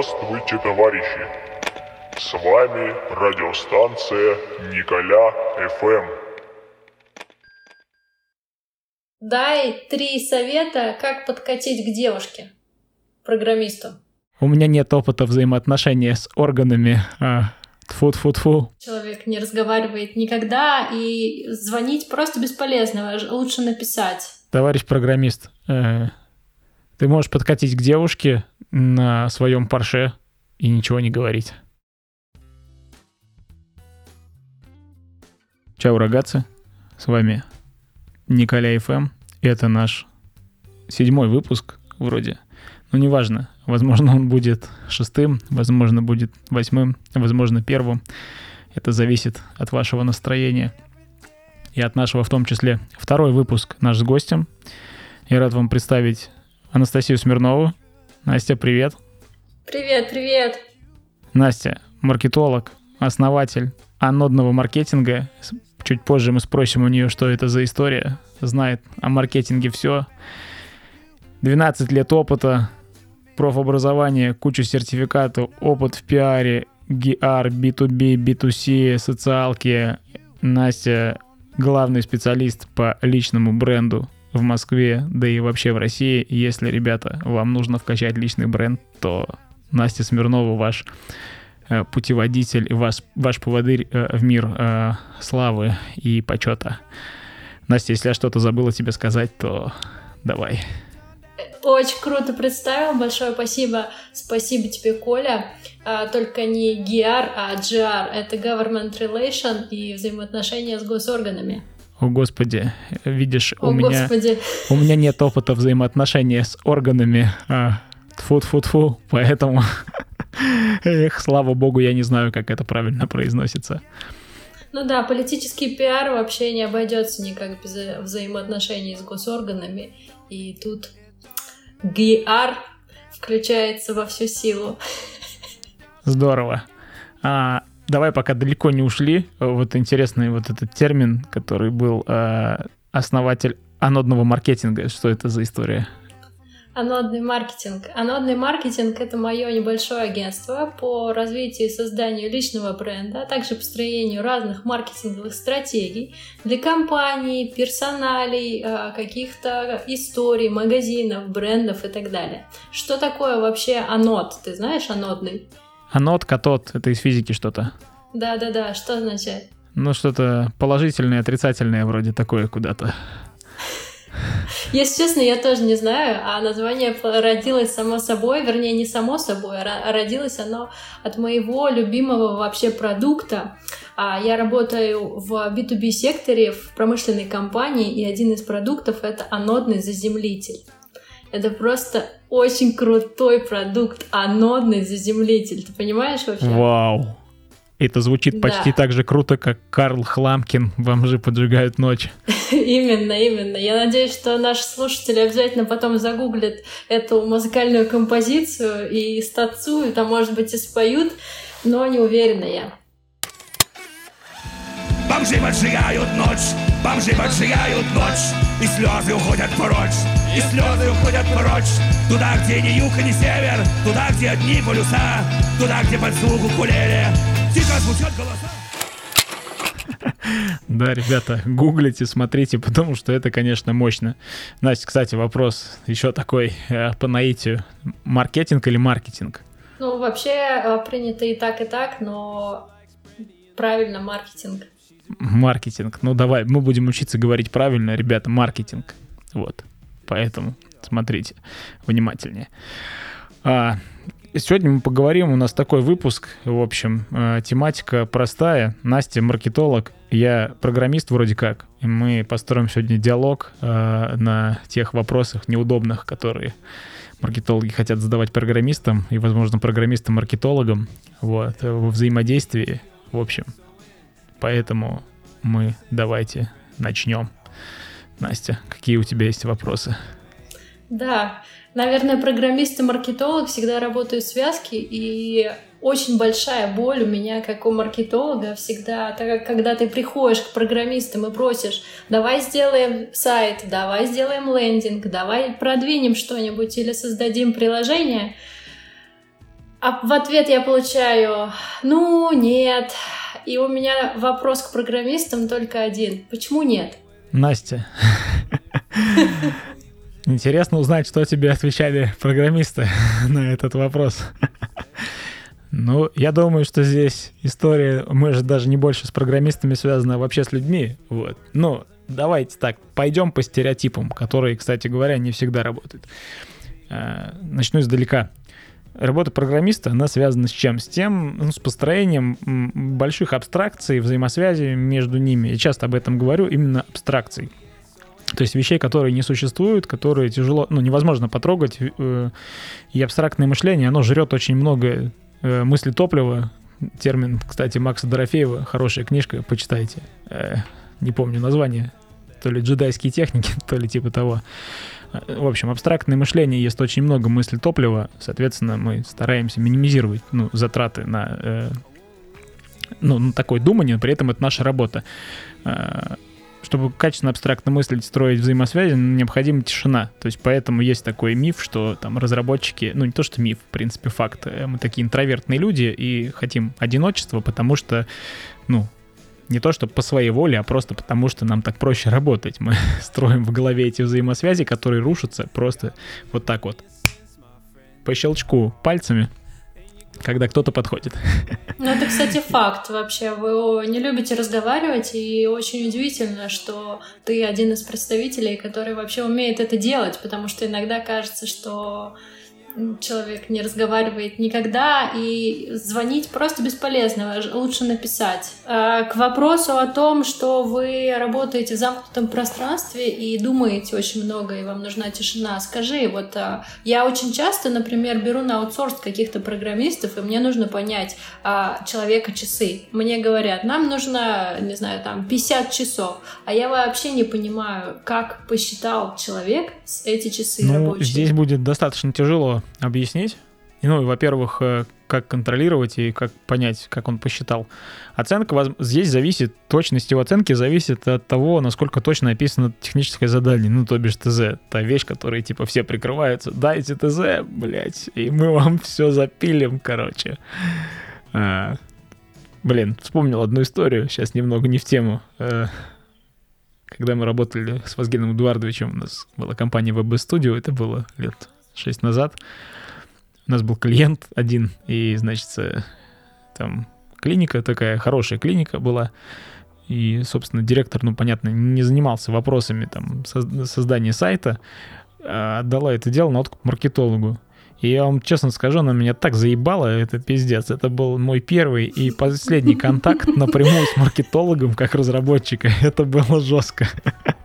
Здравствуйте, товарищи! С вами радиостанция Николя ФМ. Дай три совета, как подкатить к девушке, программисту. У меня нет опыта взаимоотношения с органами. А, Тфу-тфу-тфу. Человек не разговаривает никогда, и звонить просто бесполезно, лучше написать. Товарищ программист, э, ты можешь подкатить к девушке на своем парше и ничего не говорить. Чао, рогатцы, с вами Николя ФМ, это наш седьмой выпуск вроде, но неважно, Возможно, он будет шестым, возможно, будет восьмым, возможно, первым. Это зависит от вашего настроения и от нашего в том числе. Второй выпуск наш с гостем. Я рад вам представить Анастасию Смирнову. Настя, привет. Привет, привет. Настя, маркетолог, основатель анодного маркетинга. Чуть позже мы спросим у нее, что это за история. Знает о маркетинге все. 12 лет опыта, профобразование, кучу сертификатов, опыт в пиаре, GR, B2B, B2C, социалки. Настя главный специалист по личному бренду в Москве, да и вообще в России. Если, ребята, вам нужно вкачать личный бренд, то Настя Смирнова ваш э, путеводитель ваш, ваш поводырь э, в мир э, славы и почета. Настя, если я что-то забыла тебе сказать, то давай. Очень круто представил, большое спасибо. Спасибо тебе, Коля. А, только не GR, а GR. Это Government Relation и взаимоотношения с госорганами. О, Господи, видишь, О, у, меня, у меня нет опыта взаимоотношения с органами. А, тфу-тфу-тфу, поэтому, эх, слава богу, я не знаю, как это правильно произносится. Ну да, политический пиар вообще не обойдется никак без взаимоотношений с госорганами. И тут GR включается во всю силу. Здорово. А, давай пока далеко не ушли. Вот интересный вот этот термин, который был а, основатель анодного маркетинга. Что это за история? Анодный маркетинг. Анодный маркетинг — это мое небольшое агентство по развитию и созданию личного бренда, а также построению разных маркетинговых стратегий для компаний, персоналей, а, каких-то историй, магазинов, брендов и так далее. Что такое вообще анод? Ты знаешь анодный? Анод, катод — это из физики что-то. Да-да-да, что означает? Ну, что-то положительное, отрицательное вроде такое куда-то. Если честно, я тоже не знаю, а название родилось само собой, вернее, не само собой, а родилось оно от моего любимого вообще продукта. А я работаю в B2B секторе в промышленной компании, и один из продуктов — это анодный заземлитель. Это просто очень крутой продукт, анодный заземлитель. Ты понимаешь вообще? Вау! Это звучит да. почти так же круто, как Карл Хламкин «Бомжи поджигают ночь». Именно, именно. Я надеюсь, что наши слушатели обязательно потом загуглят эту музыкальную композицию и станцуют, а может быть и споют, но не уверена я. Бомжи поджигают ночь, бомжи поджигают ночь, и слезы уходят прочь, и слезы уходят прочь. Туда, где ни юг, ни север, туда, где одни полюса, туда, где под звук укулеле, тихо звучат голоса. Да, ребята, гуглите, смотрите, потому что это, конечно, мощно. Настя, кстати, вопрос еще такой э, по наитию. Маркетинг или маркетинг? Ну, вообще э, принято и так, и так, но правильно маркетинг. Маркетинг. Ну, давай, мы будем учиться говорить правильно, ребята, маркетинг. Вот. Поэтому смотрите внимательнее. А, Сегодня мы поговорим, у нас такой выпуск, в общем, э, тематика простая. Настя маркетолог, я программист вроде как. И мы построим сегодня диалог э, на тех вопросах неудобных, которые маркетологи хотят задавать программистам и, возможно, программистам-маркетологам вот, во взаимодействии, в общем. Поэтому мы давайте начнем. Настя, какие у тебя есть вопросы? Да, Наверное, программист и маркетолог всегда работают в связке, и очень большая боль у меня, как у маркетолога, всегда, так как когда ты приходишь к программистам и просишь, давай сделаем сайт, давай сделаем лендинг, давай продвинем что-нибудь или создадим приложение, А в ответ я получаю, ну, нет. И у меня вопрос к программистам только один. Почему нет? Настя, интересно узнать, что тебе отвечали программисты на этот вопрос. Ну, я думаю, что здесь история, мы же даже не больше с программистами связана, а вообще с людьми. Вот. Ну, давайте так, пойдем по стереотипам, которые, кстати говоря, не всегда работают. А, начну издалека. Работа программиста, она связана с чем? С тем, ну, с построением больших абстракций, взаимосвязи между ними. Я часто об этом говорю, именно абстракций. То есть вещей, которые не существуют, которые тяжело, ну, невозможно потрогать. Э, и абстрактное мышление, оно жрет очень много э, мысли топлива. Термин, кстати, Макса Дорофеева, хорошая книжка, почитайте. Э, не помню название. То ли джедайские техники, то ли типа того. В общем, абстрактное мышление ест очень много мысли топлива, соответственно, мы стараемся минимизировать ну, затраты на, э, ну, на такое думание, при этом это наша работа. Э, чтобы качественно абстрактно мыслить, строить взаимосвязи, необходима тишина. То есть поэтому есть такой миф, что там разработчики, ну не то что миф, в принципе факт, э, мы такие интровертные люди и хотим одиночества, потому что, ну, не то, что по своей воле, а просто потому, что нам так проще работать. Мы строим в голове эти взаимосвязи, которые рушатся просто вот так вот. По щелчку пальцами, когда кто-то подходит. Ну, это, кстати, факт вообще. Вы не любите разговаривать, и очень удивительно, что ты один из представителей, который вообще умеет это делать, потому что иногда кажется, что человек не разговаривает никогда, и звонить просто бесполезно, лучше написать. А, к вопросу о том, что вы работаете в замкнутом пространстве и думаете очень много, и вам нужна тишина, скажи, вот а, я очень часто, например, беру на аутсорс каких-то программистов, и мне нужно понять а, человека часы. Мне говорят, нам нужно, не знаю, там 50 часов, а я вообще не понимаю, как посчитал человек эти часы ну, рабочие. Здесь будет достаточно тяжело объяснить. Ну, во-первых, э, как контролировать и как понять, как он посчитал. Оценка здесь зависит, точность его оценки зависит от того, насколько точно описано техническое задание, ну, то бишь ТЗ. Та вещь, которой, типа, все прикрываются. Дайте ТЗ, блядь, и мы вам все запилим, короче. А, блин, вспомнил одну историю, сейчас немного не в тему. А, когда мы работали с Вазгеном Эдуардовичем, у нас была компания VB Studio, это было лет 6 назад, у нас был клиент один, и, значит, там клиника такая, хорошая клиника была, и, собственно, директор, ну, понятно, не занимался вопросами там создания сайта, а отдала это дело на откуп маркетологу. И я вам честно скажу, она меня так заебала, это пиздец. Это был мой первый и последний контакт напрямую с маркетологом как разработчика. Это было жестко.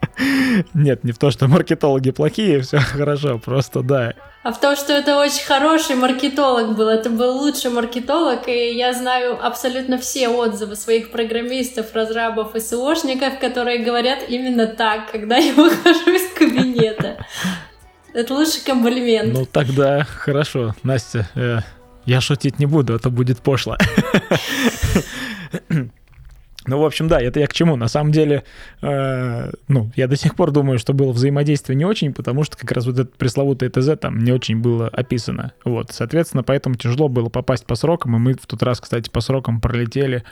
Нет, не в то, что маркетологи плохие, все хорошо, просто да. А в том, что это очень хороший маркетолог был. Это был лучший маркетолог, и я знаю абсолютно все отзывы своих программистов, разрабов и СОшников, которые говорят именно так, когда я выхожу из кабинета. Это лучший комплимент. Ну тогда хорошо, Настя, э, я шутить не буду, это будет пошло. Ну, в общем, да, это я к чему. На самом деле, э, ну, я до сих пор думаю, что было взаимодействие не очень, потому что как раз вот это пресловутое ТЗ там не очень было описано. Вот, соответственно, поэтому тяжело было попасть по срокам, и мы в тот раз, кстати, по срокам пролетели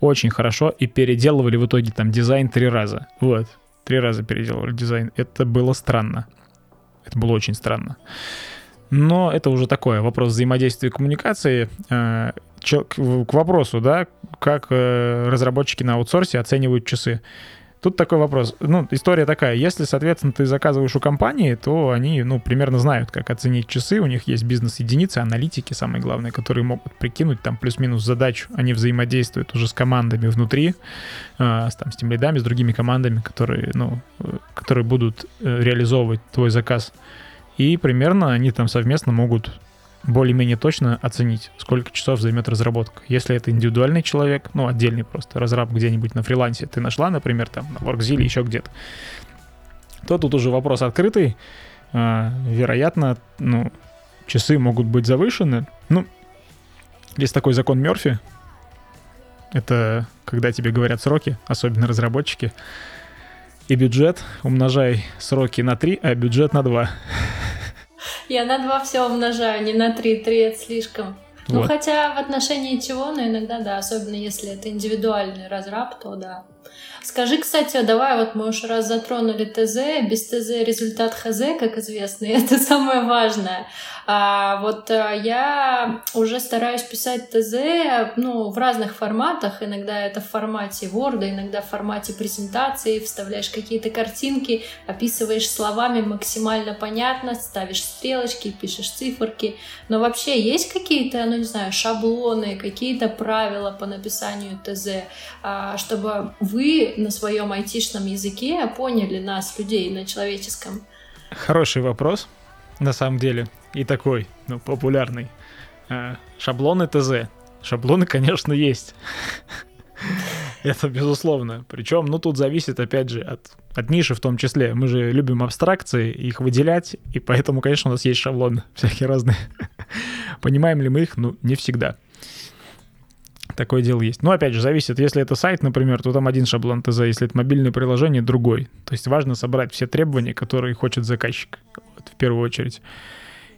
очень хорошо и переделывали в итоге там дизайн три раза. Вот, три раза переделывали дизайн. Это было странно. Это было очень странно. Но это уже такое, вопрос взаимодействия и коммуникации. Э, к вопросу, да, как э, разработчики на аутсорсе оценивают часы. Тут такой вопрос. Ну, история такая. Если, соответственно, ты заказываешь у компании, то они, ну, примерно знают, как оценить часы. У них есть бизнес-единицы, аналитики, самые главные, которые могут прикинуть там плюс-минус задачу. Они взаимодействуют уже с командами внутри, э, с, там, с тем лидами, с другими командами, которые, ну, э, которые будут э, реализовывать твой заказ. И примерно они там совместно могут более-менее точно оценить, сколько часов займет разработка. Если это индивидуальный человек, ну, отдельный просто разраб где-нибудь на фрилансе, ты нашла, например, там, на WorkZilla, еще где-то, то тут уже вопрос открытый. А, вероятно, ну, часы могут быть завышены. Ну, есть такой закон Мерфи. Это когда тебе говорят сроки, особенно разработчики. И бюджет умножай сроки на 3, а бюджет на 2. Я на два все умножаю, не на три. Три это слишком. Ну, Вот. хотя в отношении чего, но иногда, да, особенно если это индивидуальный разраб, то да. Скажи, кстати, давай вот мы уж раз затронули ТЗ, без ТЗ результат ХЗ, как известно, и это самое важное. А вот а, я уже стараюсь писать ТЗ, ну, в разных форматах, иногда это в формате Word, иногда в формате презентации, вставляешь какие-то картинки, описываешь словами максимально понятно, ставишь стрелочки, пишешь циферки, но вообще есть какие-то, ну, не знаю, шаблоны, какие-то правила по написанию ТЗ, а, чтобы вы на своем айтишном языке поняли нас, людей, на человеческом? Хороший вопрос, на самом деле, и такой, ну, популярный. А, Шаблоны ТЗ. Шаблоны, конечно, есть. Это безусловно. Причем, ну, тут зависит, опять же, от, от ниши в том числе. Мы же любим абстракции, их выделять, и поэтому, конечно, у нас есть шаблоны всякие разные. Понимаем ли мы их? Ну, не всегда. Такое дело есть. Но опять же, зависит, если это сайт, например, то там один шаблон ТЗ, если это мобильное приложение, другой. То есть важно собрать все требования, которые хочет заказчик, вот, в первую очередь.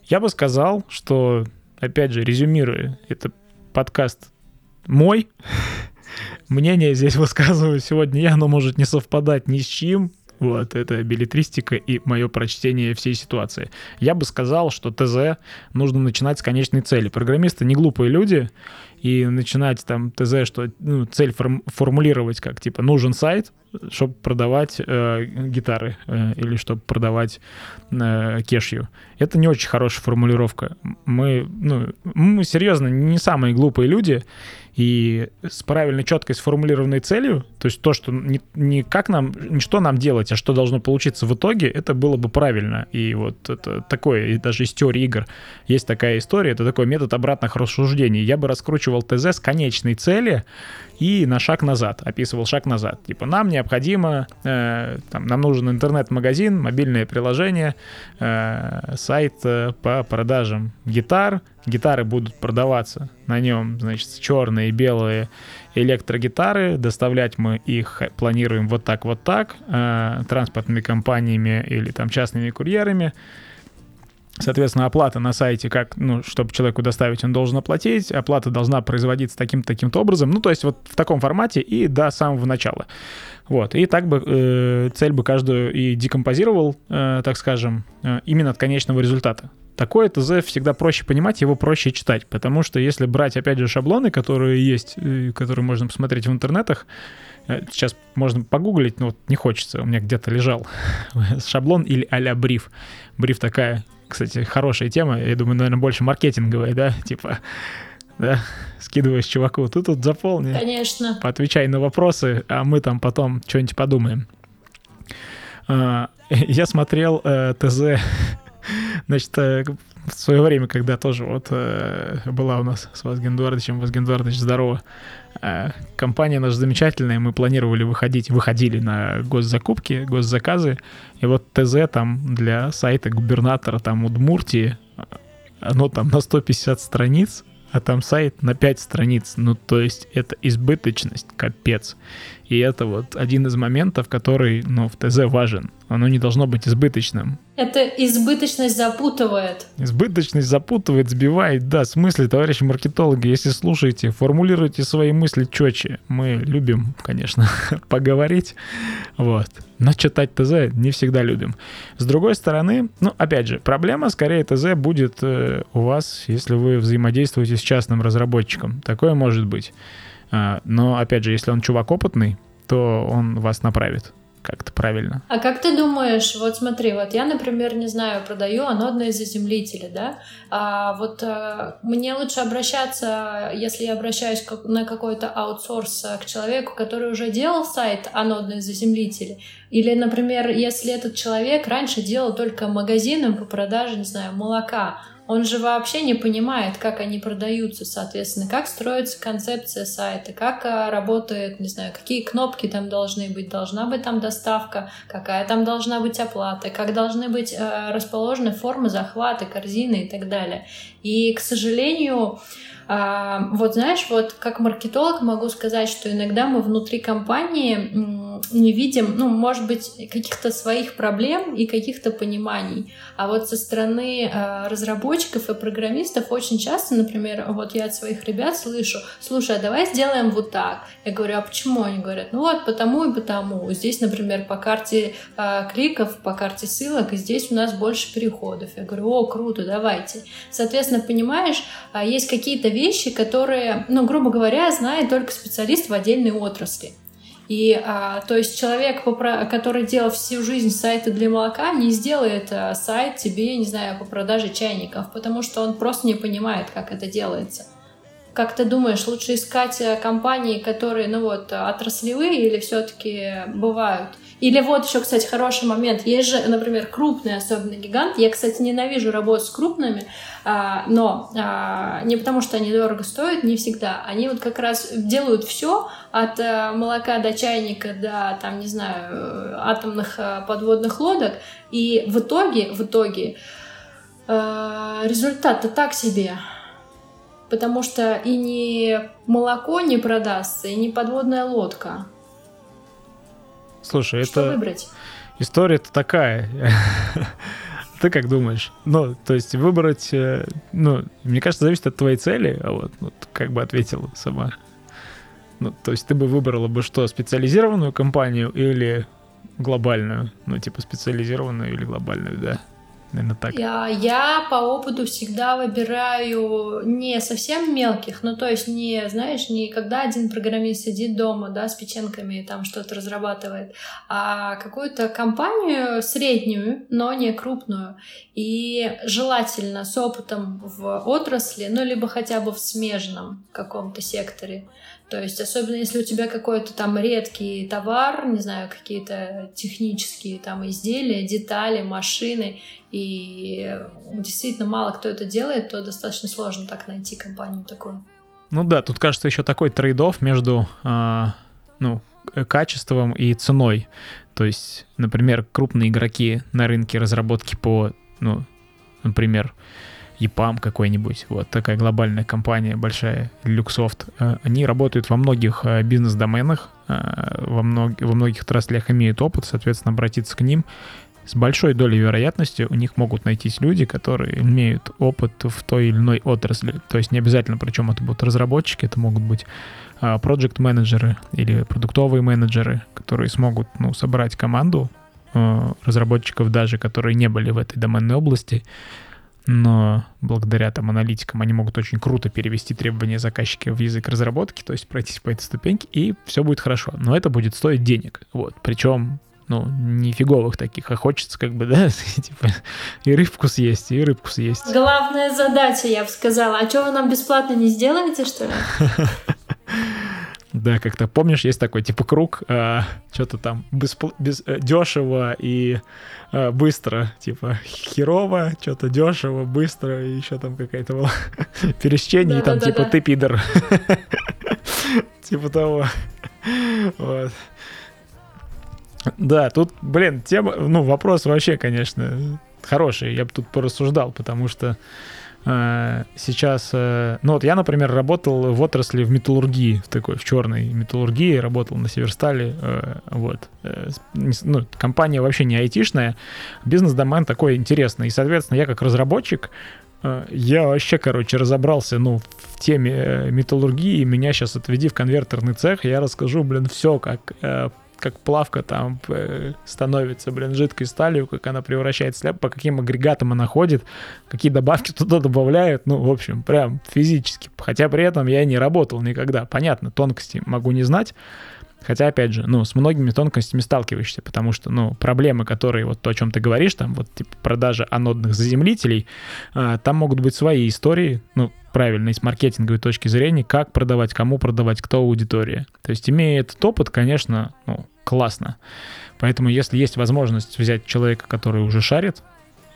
Я бы сказал, что, опять же, резюмируя, это подкаст мой, мнение здесь высказываю сегодня я, оно может не совпадать ни с чьим, вот, это билетристика и мое прочтение всей ситуации. Я бы сказал, что ТЗ нужно начинать с конечной цели. Программисты не глупые люди, и начинать там ТЗ, что ну, цель форм- формулировать как типа нужен сайт, чтобы продавать э, гитары э, или чтобы продавать э, кешью. Это не очень хорошая формулировка. Мы, ну, мы серьезно не самые глупые люди, и с правильной, четкой сформулированной целью, то есть то, что не, не как нам, не что нам делать, а что должно получиться в итоге, это было бы правильно. И вот это такое, и даже из теории игр есть такая история, это такой метод обратных рассуждений. Я бы раскручивал ТЗ с конечной цели и на шаг назад, описывал шаг назад. Типа нам необходимо, э, там, нам нужен интернет-магазин, мобильное приложение, э, сайт э, по продажам гитар, гитары будут продаваться на нем, значит, черные, белые электрогитары. Доставлять мы их планируем вот так, вот так, э, транспортными компаниями или там частными курьерами. Соответственно, оплата на сайте, как, ну, чтобы человеку доставить, он должен оплатить. Оплата должна производиться таким-то, таким-то образом. Ну, то есть вот в таком формате и до самого начала. Вот. И так бы э, цель бы каждую и декомпозировал, э, так скажем, э, именно от конечного результата. Такое ТЗ всегда проще понимать, его проще читать, потому что если брать, опять же, шаблоны, которые есть, э, которые можно посмотреть в интернетах, э, сейчас можно погуглить, но вот не хочется, у меня где-то лежал шаблон или а-ля бриф. Бриф такая, кстати, хорошая тема, я думаю, наверное, больше маркетинговая, да, типа, да, скидываешь чуваку, ты тут заполни, Конечно. поотвечай на вопросы, а мы там потом что-нибудь подумаем. А, Я смотрел э, ТЗ, значит, э, в свое время, когда тоже вот э, была у нас с Вазген Эдуардовичем, Вазген Эдуардович, здорово, э, компания наша замечательная, мы планировали выходить, выходили на госзакупки, госзаказы, и вот ТЗ там для сайта губернатора там Удмуртии, оно там на 150 страниц, а там сайт на 5 страниц. Ну, то есть это избыточность, капец. И это вот один из моментов, который, ну, в ТЗ важен. Оно не должно быть избыточным. Это избыточность запутывает. Избыточность запутывает, сбивает. Да, в смысле, товарищи маркетологи, если слушаете, формулируйте свои мысли четче. Мы любим, конечно, поговорить. Вот. Но читать ТЗ не всегда любим. С другой стороны, ну, опять же, проблема скорее ТЗ будет э, у вас, если вы взаимодействуете с частным разработчиком. Такое может быть. А, но, опять же, если он чувак опытный, то он вас направит как-то правильно. А как ты думаешь, вот смотри, вот я, например, не знаю, продаю анодные заземлители, да, а вот а, мне лучше обращаться, если я обращаюсь как, на какой-то аутсорс к человеку, который уже делал сайт анодные заземлители, или, например, если этот человек раньше делал только магазины по продаже, не знаю, молока, он же вообще не понимает, как они продаются, соответственно, как строится концепция сайта, как а, работает, не знаю, какие кнопки там должны быть, должна быть там доставка, какая там должна быть оплата, как должны быть э, расположены формы захвата, корзины и так далее. И, к сожалению, А, вот знаешь, вот как маркетолог могу сказать, что иногда мы внутри компании не видим, ну, может быть, каких-то своих проблем и каких-то пониманий. А вот со стороны э, разработчиков и программистов очень часто, например, вот я от своих ребят слышу, слушай, а давай сделаем вот так. Я говорю, а почему? Они говорят, ну вот потому и потому. Здесь, например, по карте э, кликов, по карте ссылок, и здесь у нас больше переходов. Я говорю, о, круто, давайте. Соответственно, понимаешь, э, есть какие-то вещи, которые, ну, грубо говоря, знает только специалист в отдельной отрасли. И, а, то есть человек, который делал всю жизнь сайты для молока, не сделает а, сайт тебе, не знаю, по продаже чайников, потому что он просто не понимает, как это делается. Как ты думаешь, лучше искать э, компании, которые, ну вот, отраслевые или все-таки бывают или вот еще, кстати, хороший момент. Есть же, например, крупный, особенно гигант. Я, кстати, ненавижу работать с крупными, а, но а, не потому, что они дорого стоят, не всегда. Они вот как раз делают все от а, молока до чайника до, там, не знаю, атомных а, подводных лодок. И в итоге, в итоге результат-то так себе потому что и не молоко не продастся, и не подводная лодка. Слушай, Что это... выбрать? История-то такая. Ты как думаешь? Ну, то есть выбрать, э, ну, мне кажется, зависит от твоей цели, а вот, вот как бы ответила сама. Ну, то есть ты бы выбрала бы что, специализированную компанию или глобальную? Ну, типа специализированную или глобальную, да? Наверное, так. Я, я по опыту всегда выбираю не совсем мелких, ну то есть не, знаешь, не когда один программист сидит дома, да, с печенками и там что-то разрабатывает, а какую-то компанию среднюю, но не крупную. И желательно с опытом в отрасли, ну либо хотя бы в смежном каком-то секторе. То есть, особенно если у тебя какой-то там редкий товар, не знаю, какие-то технические там изделия, детали, машины, и действительно мало кто это делает, то достаточно сложно так найти компанию такую. Ну да, тут кажется еще такой трейдов между э, ну, качеством и ценой. То есть, например, крупные игроки на рынке разработки по, ну, например, EPAM какой-нибудь, вот такая глобальная компания большая, Luxoft, э, они работают во многих э, бизнес-доменах, э, во, мног, во многих отраслях имеют опыт, соответственно, обратиться к ним. С большой долей вероятности у них могут найтись люди, которые имеют опыт в той или иной отрасли. То есть не обязательно, причем это будут разработчики, это могут быть проект менеджеры или продуктовые менеджеры, которые смогут ну, собрать команду разработчиков даже, которые не были в этой доменной области, но благодаря там аналитикам они могут очень круто перевести требования заказчика в язык разработки, то есть пройтись по этой ступеньке, и все будет хорошо. Но это будет стоить денег, вот. Причем ну, не фиговых таких, а хочется как бы, да, типа, и рыбку съесть, и рыбку съесть. Главная задача, я бы сказала. А что вы нам бесплатно не сделаете, что ли? Да, как-то помнишь, есть такой типа круг, а, что-то там беспл- без, э, дешево и а, быстро, типа херово, что-то дешево, быстро, и еще там какая-то была пересечение, и там типа ты пидор. Типа того. Вот. Да, тут, блин, тема, ну, вопрос вообще, конечно, хороший. Я бы тут порассуждал, потому что Э, сейчас, э, ну вот я, например, работал в отрасли в металлургии, в такой, в черной металлургии, работал на Северстале, э, вот. Ну, компания вообще не айтишная, бизнес-домен такой интересный, и, соответственно, я как разработчик, я вообще, короче, разобрался, ну, в теме металлургии, меня сейчас отведи в конвертерный цех, я расскажу, блин, все, как как плавка там э, становится, блин, жидкой сталью, как она превращается, по каким агрегатам она ходит, какие добавки туда добавляют, ну, в общем, прям физически. Хотя при этом я не работал никогда. Понятно, тонкости могу не знать, Хотя, опять же, ну, с многими тонкостями сталкиваешься, потому что, ну, проблемы, которые, вот то, о чем ты говоришь, там, вот, типа, продажа анодных заземлителей, э, там могут быть свои истории, ну, правильно, и с маркетинговой точки зрения, как продавать, кому продавать, кто аудитория. То есть, имея этот опыт, конечно, ну, классно. Поэтому, если есть возможность взять человека, который уже шарит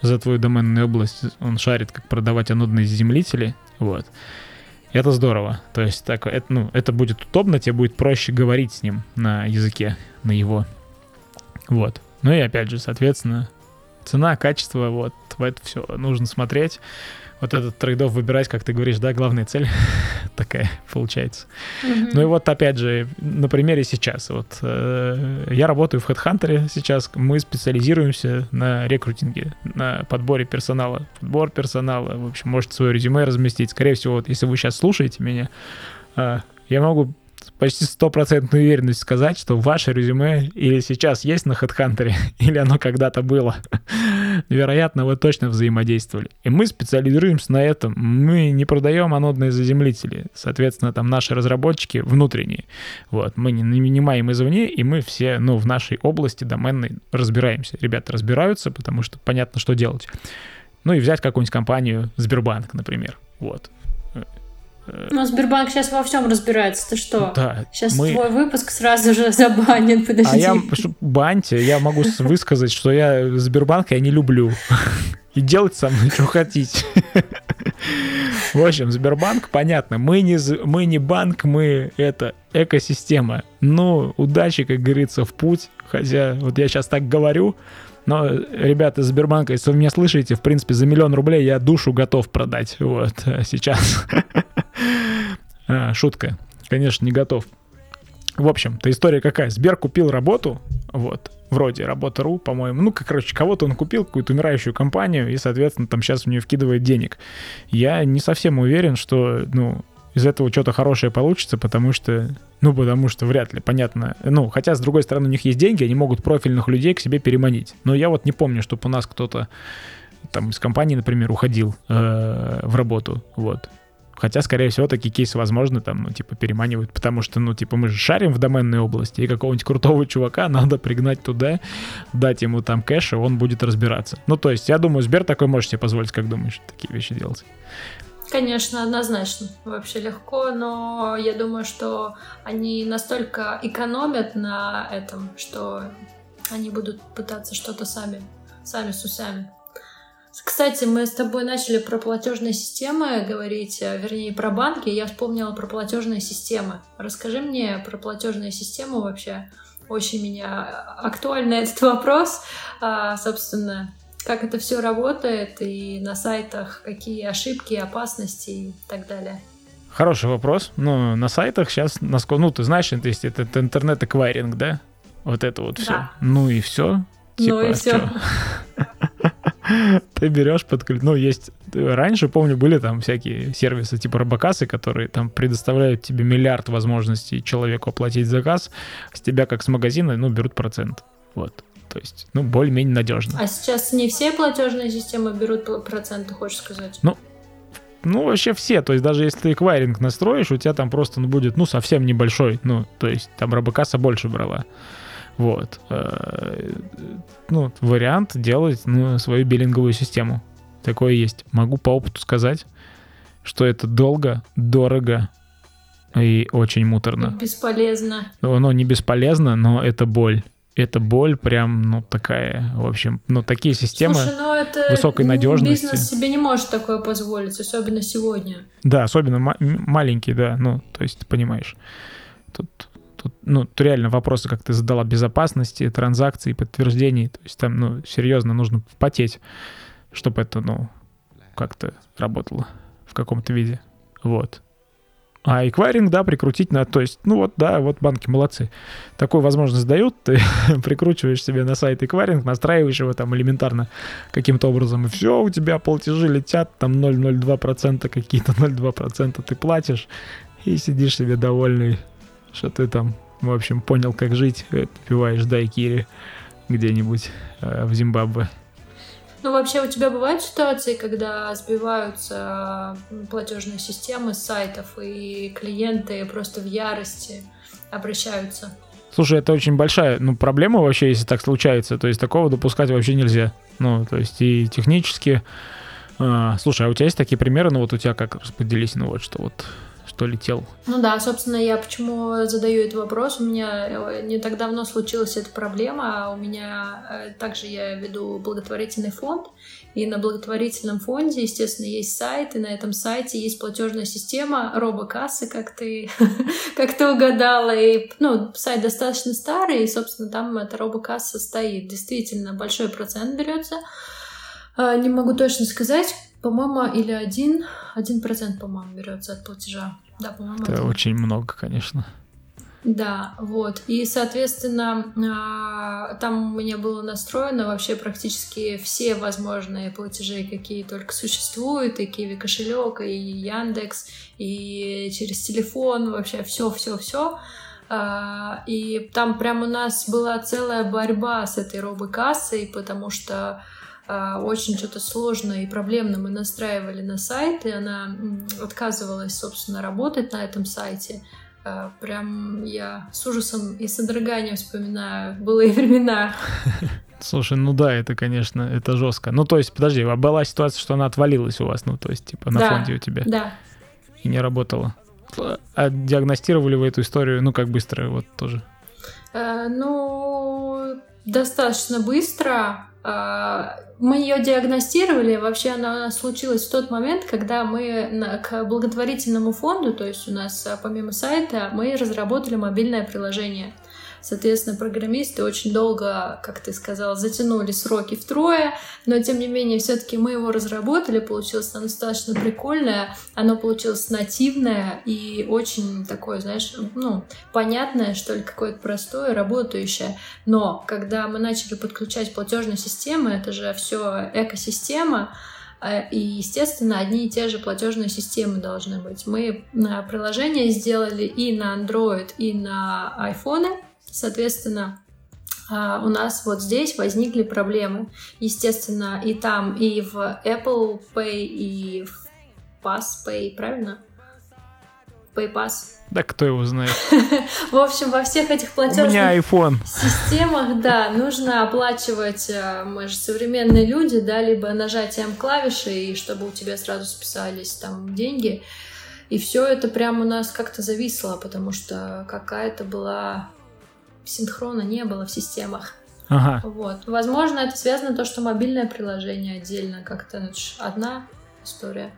за твою доменную область, он шарит, как продавать анодные заземлители, вот, это здорово. То есть так, это, ну, это будет удобно, тебе будет проще говорить с ним на языке, на его. Вот. Ну и опять же, соответственно, цена, качество, вот, в это все нужно смотреть. Вот этот трейдов выбирать, как ты говоришь, да, главная цель такая получается. Mm-hmm. Ну и вот опять же, на примере сейчас. Вот э, я работаю в HeadHunter сейчас, мы специализируемся на рекрутинге, на подборе персонала. Подбор персонала, в общем, можете свое резюме разместить. Скорее всего, вот если вы сейчас слушаете меня, э, я могу почти стопроцентную уверенность сказать, что ваше резюме или сейчас есть на HeadHunter, или оно когда-то было. Вероятно, вы точно взаимодействовали. И мы специализируемся на этом. Мы не продаем анодные заземлители. Соответственно, там наши разработчики внутренние. Вот. Мы не нанимаем извне, и мы все, ну, в нашей области доменной разбираемся. Ребята разбираются, потому что понятно, что делать. Ну и взять какую-нибудь компанию Сбербанк, например. Вот. Ну, Сбербанк сейчас во всем разбирается. Ты что? Да. Сейчас мы... твой выпуск сразу же забанен. Подожди. А я, баньте, я могу высказать, что я Сбербанк я не люблю. И делать со мной, что хотите. В общем, Сбербанк, понятно, мы не, мы не банк, мы это экосистема. Ну, удачи, как говорится, в путь. Хотя вот я сейчас так говорю, но, ребята из Сбербанка, если вы меня слышите, в принципе, за миллион рублей я душу готов продать. Вот, сейчас. А, шутка. Конечно, не готов. В общем-то, история какая? Сбер купил работу, вот, вроде работа.ру, по-моему. Ну, как, короче, кого-то он купил, какую-то умирающую компанию, и, соответственно, там сейчас в нее вкидывает денег. Я не совсем уверен, что, ну, из этого что-то хорошее получится, потому что, ну, потому что вряд ли, понятно. Ну, хотя, с другой стороны, у них есть деньги, они могут профильных людей к себе переманить. Но я вот не помню, чтобы у нас кто-то там из компании, например, уходил э, в работу, вот. Хотя, скорее всего, такие кейсы возможны, там, ну, типа, переманивают, потому что, ну, типа, мы же шарим в доменной области, и какого-нибудь крутого чувака надо пригнать туда, дать ему там кэш, и он будет разбираться. Ну, то есть, я думаю, Сбер такой может себе позволить, как думаешь, такие вещи делать. Конечно, однозначно. Вообще легко, но я думаю, что они настолько экономят на этом, что они будут пытаться что-то сами, сами с усами. Кстати, мы с тобой начали про платежные системы говорить, э, вернее, про банки. Я вспомнила про платежные системы. Расскажи мне про платежные системы вообще. Очень меня актуальный этот вопрос. А, собственно, как это все работает и на сайтах какие ошибки, опасности и так далее. Хороший вопрос. Ну, на сайтах сейчас, насколько, ну, ты знаешь, это есть этот интернет-эквайринг, да? Вот это вот все. Да. Ну и все. Типа, ну и все. Ты берешь подключ... Ну, есть... Раньше, помню, были там всякие сервисы типа Робокасы, которые там предоставляют тебе миллиард возможностей человеку оплатить заказ. С тебя, как с магазина, ну, берут процент. Вот. То есть, ну, более-менее надежно. А сейчас не все платежные системы берут проценты, хочешь сказать? Ну, ну, вообще все. То есть, даже если ты эквайринг настроишь, у тебя там просто ну, будет, ну, совсем небольшой. Ну, то есть, там Робокаса больше брала. Вот. Э, ну, вариант делать, ну, свою биллинговую систему. Такое есть. Могу по опыту сказать, что это долго, дорого и очень муторно. Бесполезно. Оно не бесполезно, но это боль эта боль прям, ну, такая, в общем, ну, такие системы Слушай, ну это высокой надежности. Бизнес себе не может такое позволить, особенно сегодня. Да, особенно ма- маленький, да, ну, то есть, ты понимаешь, тут, тут, ну, тут реально вопросы, как ты задала, безопасности, транзакций, подтверждений, то есть там, ну, серьезно нужно потеть, чтобы это, ну, как-то работало в каком-то виде, вот. А эквайринг, да, прикрутить на... То есть, ну вот, да, вот банки молодцы. Такую возможность дают, ты прикручиваешь себе на сайт эквайринг, настраиваешь его там элементарно каким-то образом, и все, у тебя платежи летят, там 0,02% какие-то, 0,2% ты платишь, и сидишь себе довольный, что ты там, в общем, понял, как жить, попиваешь дайкири где-нибудь э, в Зимбабве. Ну, вообще, у тебя бывают ситуации, когда сбиваются платежные системы с сайтов, и клиенты просто в ярости обращаются? Слушай, это очень большая ну, проблема вообще, если так случается. То есть такого допускать вообще нельзя. Ну, то есть и технически... А, слушай, а у тебя есть такие примеры? Ну, вот у тебя как распределись, ну вот что вот что летел. Ну да, собственно, я почему задаю этот вопрос. У меня э, не так давно случилась эта проблема. У меня э, также я веду благотворительный фонд, и на благотворительном фонде, естественно, есть сайт, и на этом сайте есть платежная система робокассы, как ты, как ты угадала. И, ну, сайт достаточно старый, и, собственно, там эта робокасса стоит. Действительно, большой процент берется А, не могу точно сказать, по-моему, или один, один процент, по-моему, берется от платежа. Да, по-моему. Это один. очень много, конечно. Да, вот. И, соответственно, а, там у меня было настроено вообще практически все возможные платежи, какие только существуют, и Киви кошелек, и Яндекс, и через телефон, вообще все, все, все. И там прям у нас была целая борьба с этой робокассой, потому что а, очень что-то сложное и проблемно мы настраивали на сайт, и она отказывалась, собственно, работать на этом сайте. А, прям я с ужасом и содроганием вспоминаю былые времена. Слушай, ну да, это, конечно, это жестко. Ну, то есть, подожди, а была ситуация, что она отвалилась у вас, ну, то есть, типа, на да, фонде у тебя? Да. И не работала. А диагностировали вы эту историю, ну, как быстро, вот тоже? А, ну, достаточно быстро. Мы ее диагностировали, вообще она случилась в тот момент, когда мы к благотворительному фонду, то есть у нас а, помимо сайта, мы разработали мобильное приложение. Соответственно, программисты очень долго, как ты сказал, затянули сроки втрое, но тем не менее, все-таки мы его разработали, получилось оно достаточно прикольное, оно получилось нативное и очень такое, знаешь, ну, понятное, что ли, какое-то простое, работающее. Но когда мы начали подключать платежные системы, это же все экосистема, э, и, естественно, одни и те же платежные системы должны быть. Мы приложение сделали и на Android, и на iPhone. Соответственно, а, у нас вот здесь возникли проблемы. Естественно, и там, и в Apple Pay, и в PassPay, правильно? PayPass. Да кто его знает. В общем, во всех этих платежных У меня iPhone. системах, да, нужно оплачивать, э, мы же современные люди, да, либо нажатием клавиши, и чтобы у тебя сразу списались там деньги. И все это прямо у нас как-то зависло, потому что какая-то была синхрона не было в системах. Ага. Вот. Возможно, это связано то, что мобильное приложение отдельно как-то ну, одна история.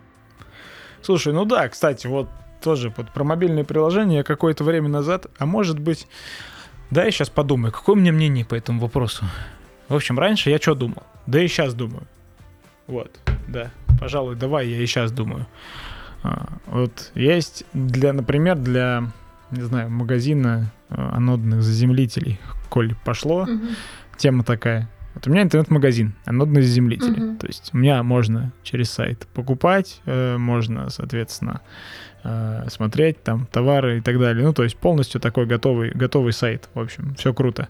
Слушай, ну да, кстати, вот тоже под про мобильные приложения какое-то время назад, а может быть, да, я сейчас подумаю, какое у меня мнение по этому вопросу. В общем, раньше я что думал? Да и сейчас думаю. Вот, да, пожалуй, давай я и сейчас думаю. А, вот есть для, например, для не знаю, магазина анодных заземлителей, коль пошло, угу. тема такая. Вот у меня интернет-магазин, анодные заземлители. Угу. То есть у меня можно через сайт покупать, э, можно, соответственно, э, смотреть там товары и так далее. Ну, то есть полностью такой готовый, готовый сайт. В общем, все круто.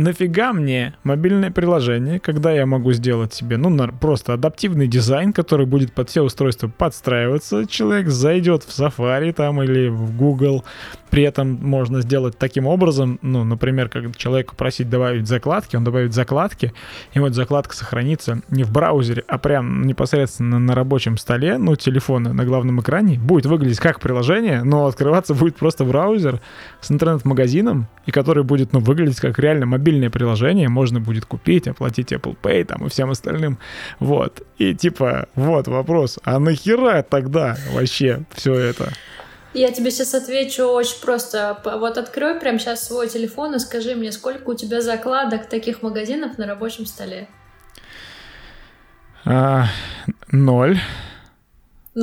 Нафига мне мобильное приложение, когда я могу сделать себе, ну, просто адаптивный дизайн, который будет под все устройства подстраиваться. Человек зайдет в Safari там или в Google, при этом можно сделать таким образом, ну, например, как человеку просить добавить закладки, он добавит закладки, и вот закладка сохранится не в браузере, а прям непосредственно на рабочем столе, ну, телефона на главном экране, будет выглядеть как приложение, но открываться будет просто браузер с интернет-магазином, и который будет, ну, выглядеть как реально мобильное приложение, можно будет купить, оплатить Apple Pay там и всем остальным, вот. И типа, вот вопрос, а нахера тогда вообще все это? Я тебе сейчас отвечу очень просто. Вот открой прямо сейчас свой телефон и скажи мне, сколько у тебя закладок таких магазинов на рабочем столе? А, ноль.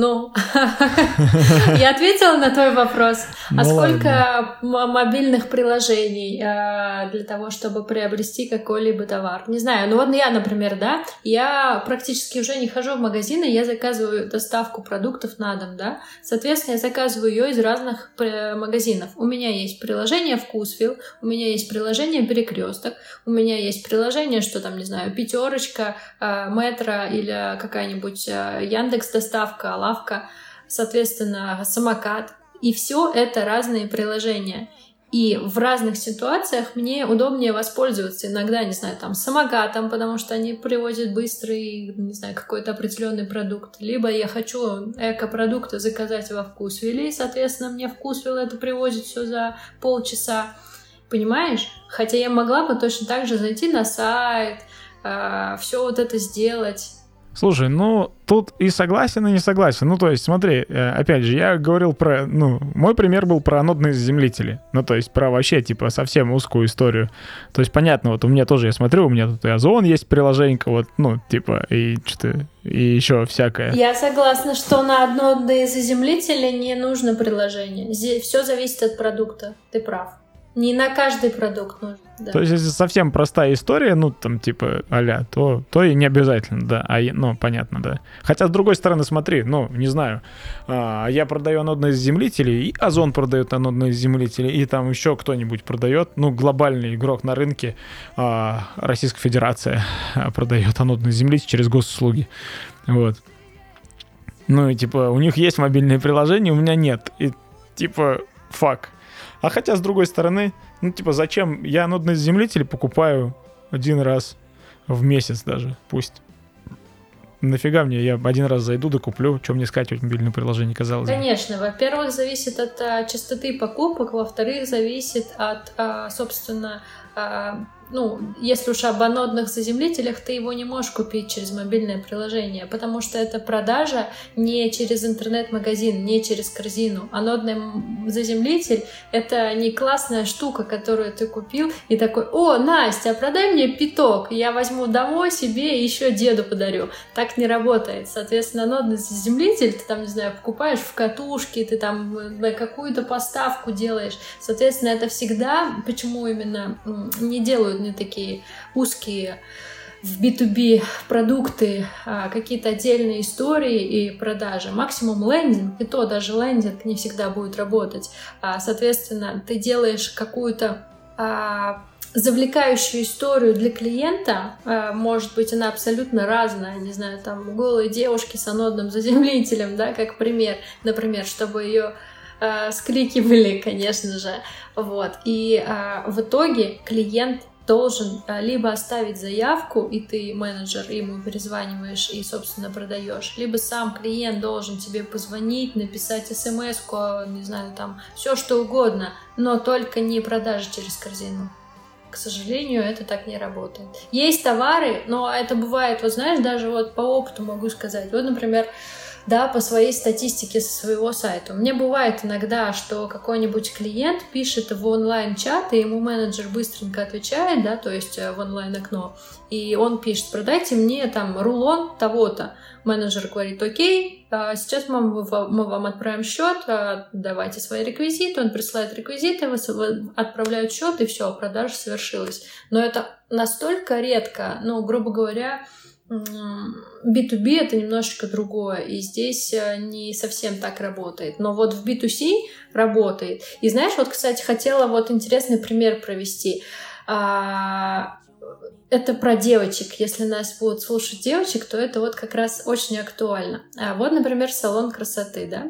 Ну, я ответила на твой вопрос. А ну, сколько мобильных приложений э, для того, чтобы приобрести какой-либо товар? Не знаю. Ну вот я, например, да, я практически уже не хожу в магазины, я заказываю доставку продуктов на дом, да. Соответственно, я заказываю ее из разных магазинов. У меня есть приложение Вкусвилл, у меня есть приложение Перекресток, у меня есть приложение, что там, не знаю, пятерочка, э, метро или какая-нибудь э, Яндекс доставка, лавка, соответственно, самокат. И все это разные приложения. И в разных ситуациях мне удобнее воспользоваться иногда, не знаю, там, самокатом, потому что они привозят быстрый, не знаю, какой-то определенный продукт. Либо я хочу эко-продукты заказать во вкусвилле, и, соответственно, мне вкусвилл это привозит все за полчаса. Понимаешь? Хотя я могла бы точно так же зайти на сайт, э, все вот это сделать Слушай, ну тут и согласен, и не согласен. Ну, то есть, смотри, э, опять же, я говорил про, ну, мой пример был про анодные заземлители. Ну, то есть, про вообще, типа, совсем узкую историю. То есть, понятно, вот у меня тоже, я смотрю, у меня тут и Озон есть приложение, вот, ну, типа, и что-то, и еще всякое. Я согласна, что на анодные заземлители не нужно приложение. Все зависит от продукта, ты прав. Не на каждый продукт нужно. Да. То есть, если совсем простая история, ну, там, типа, а то, то и не обязательно, да. А, ну, понятно, да. Хотя, с другой стороны, смотри, ну, не знаю, а, я продаю анодные изземлители, и Озон продает анодные изземлители, и там еще кто-нибудь продает, ну, глобальный игрок на рынке, а, Российская Федерация продает анодные изземлители через госуслуги. Вот. Ну, и, типа, у них есть мобильные приложения, у меня нет. И, типа, фак. А хотя, с другой стороны, ну, типа, зачем? Я нодный замедлитель покупаю один раз в месяц даже, пусть. Нафига мне? Я один раз зайду, да куплю. Чем мне скачивать мобильное приложение, казалось Конечно. Во-первых, зависит от а, частоты покупок. Во-вторых, зависит от, а, собственно, а, ну, если уж об анодных заземлителях, ты его не можешь купить через мобильное приложение, потому что это продажа не через интернет-магазин, не через корзину. Анодный заземлитель — это не классная штука, которую ты купил, и такой, о, Настя, продай мне пяток, я возьму домой себе и еще деду подарю. Так не работает. Соответственно, анодный заземлитель ты там, не знаю, покупаешь в катушке, ты там на какую-то поставку делаешь. Соответственно, это всегда, почему именно не делают не такие узкие в B2B продукты, а какие-то отдельные истории и продажи. Максимум лендинг, и то даже лендинг не всегда будет работать. А, соответственно, ты делаешь какую-то а, завлекающую историю для клиента, может быть, она абсолютно разная, не знаю, там голые девушки с анодным заземлителем, да, как пример, например, чтобы ее э, скрикивали, конечно же, вот, и в итоге клиент должен а, либо оставить заявку, и ты менеджер ему перезваниваешь и, собственно, продаешь, либо сам клиент должен тебе позвонить, написать смс не знаю, там, все что угодно, но только не продажи через корзину. К сожалению, это так не работает. Есть товары, но это бывает, вот знаешь, даже вот по опыту могу сказать. Вот, например, да, по своей статистике со своего сайта. Мне бывает иногда, что какой-нибудь клиент пишет в онлайн-чат, и ему менеджер быстренько отвечает, да, то есть э, в онлайн-окно, и он пишет, продайте мне там рулон того-то. Менеджер говорит, окей, а сейчас мы, вам отправим счет, а давайте свои реквизиты, он присылает реквизиты, отправляют счет, и все, продажа совершилась. Но это настолько редко, ну, грубо говоря, B2B это немножечко другое, и здесь э, не совсем так работает. Но вот в B2C работает. И знаешь, вот, кстати, хотела вот интересный пример провести. А, это про девочек. Если нас будут слушать девочек, то это вот как раз очень актуально. А вот, например, салон красоты, да?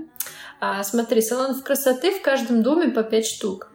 А, смотри, салонов красоты в каждом доме по 5 штук.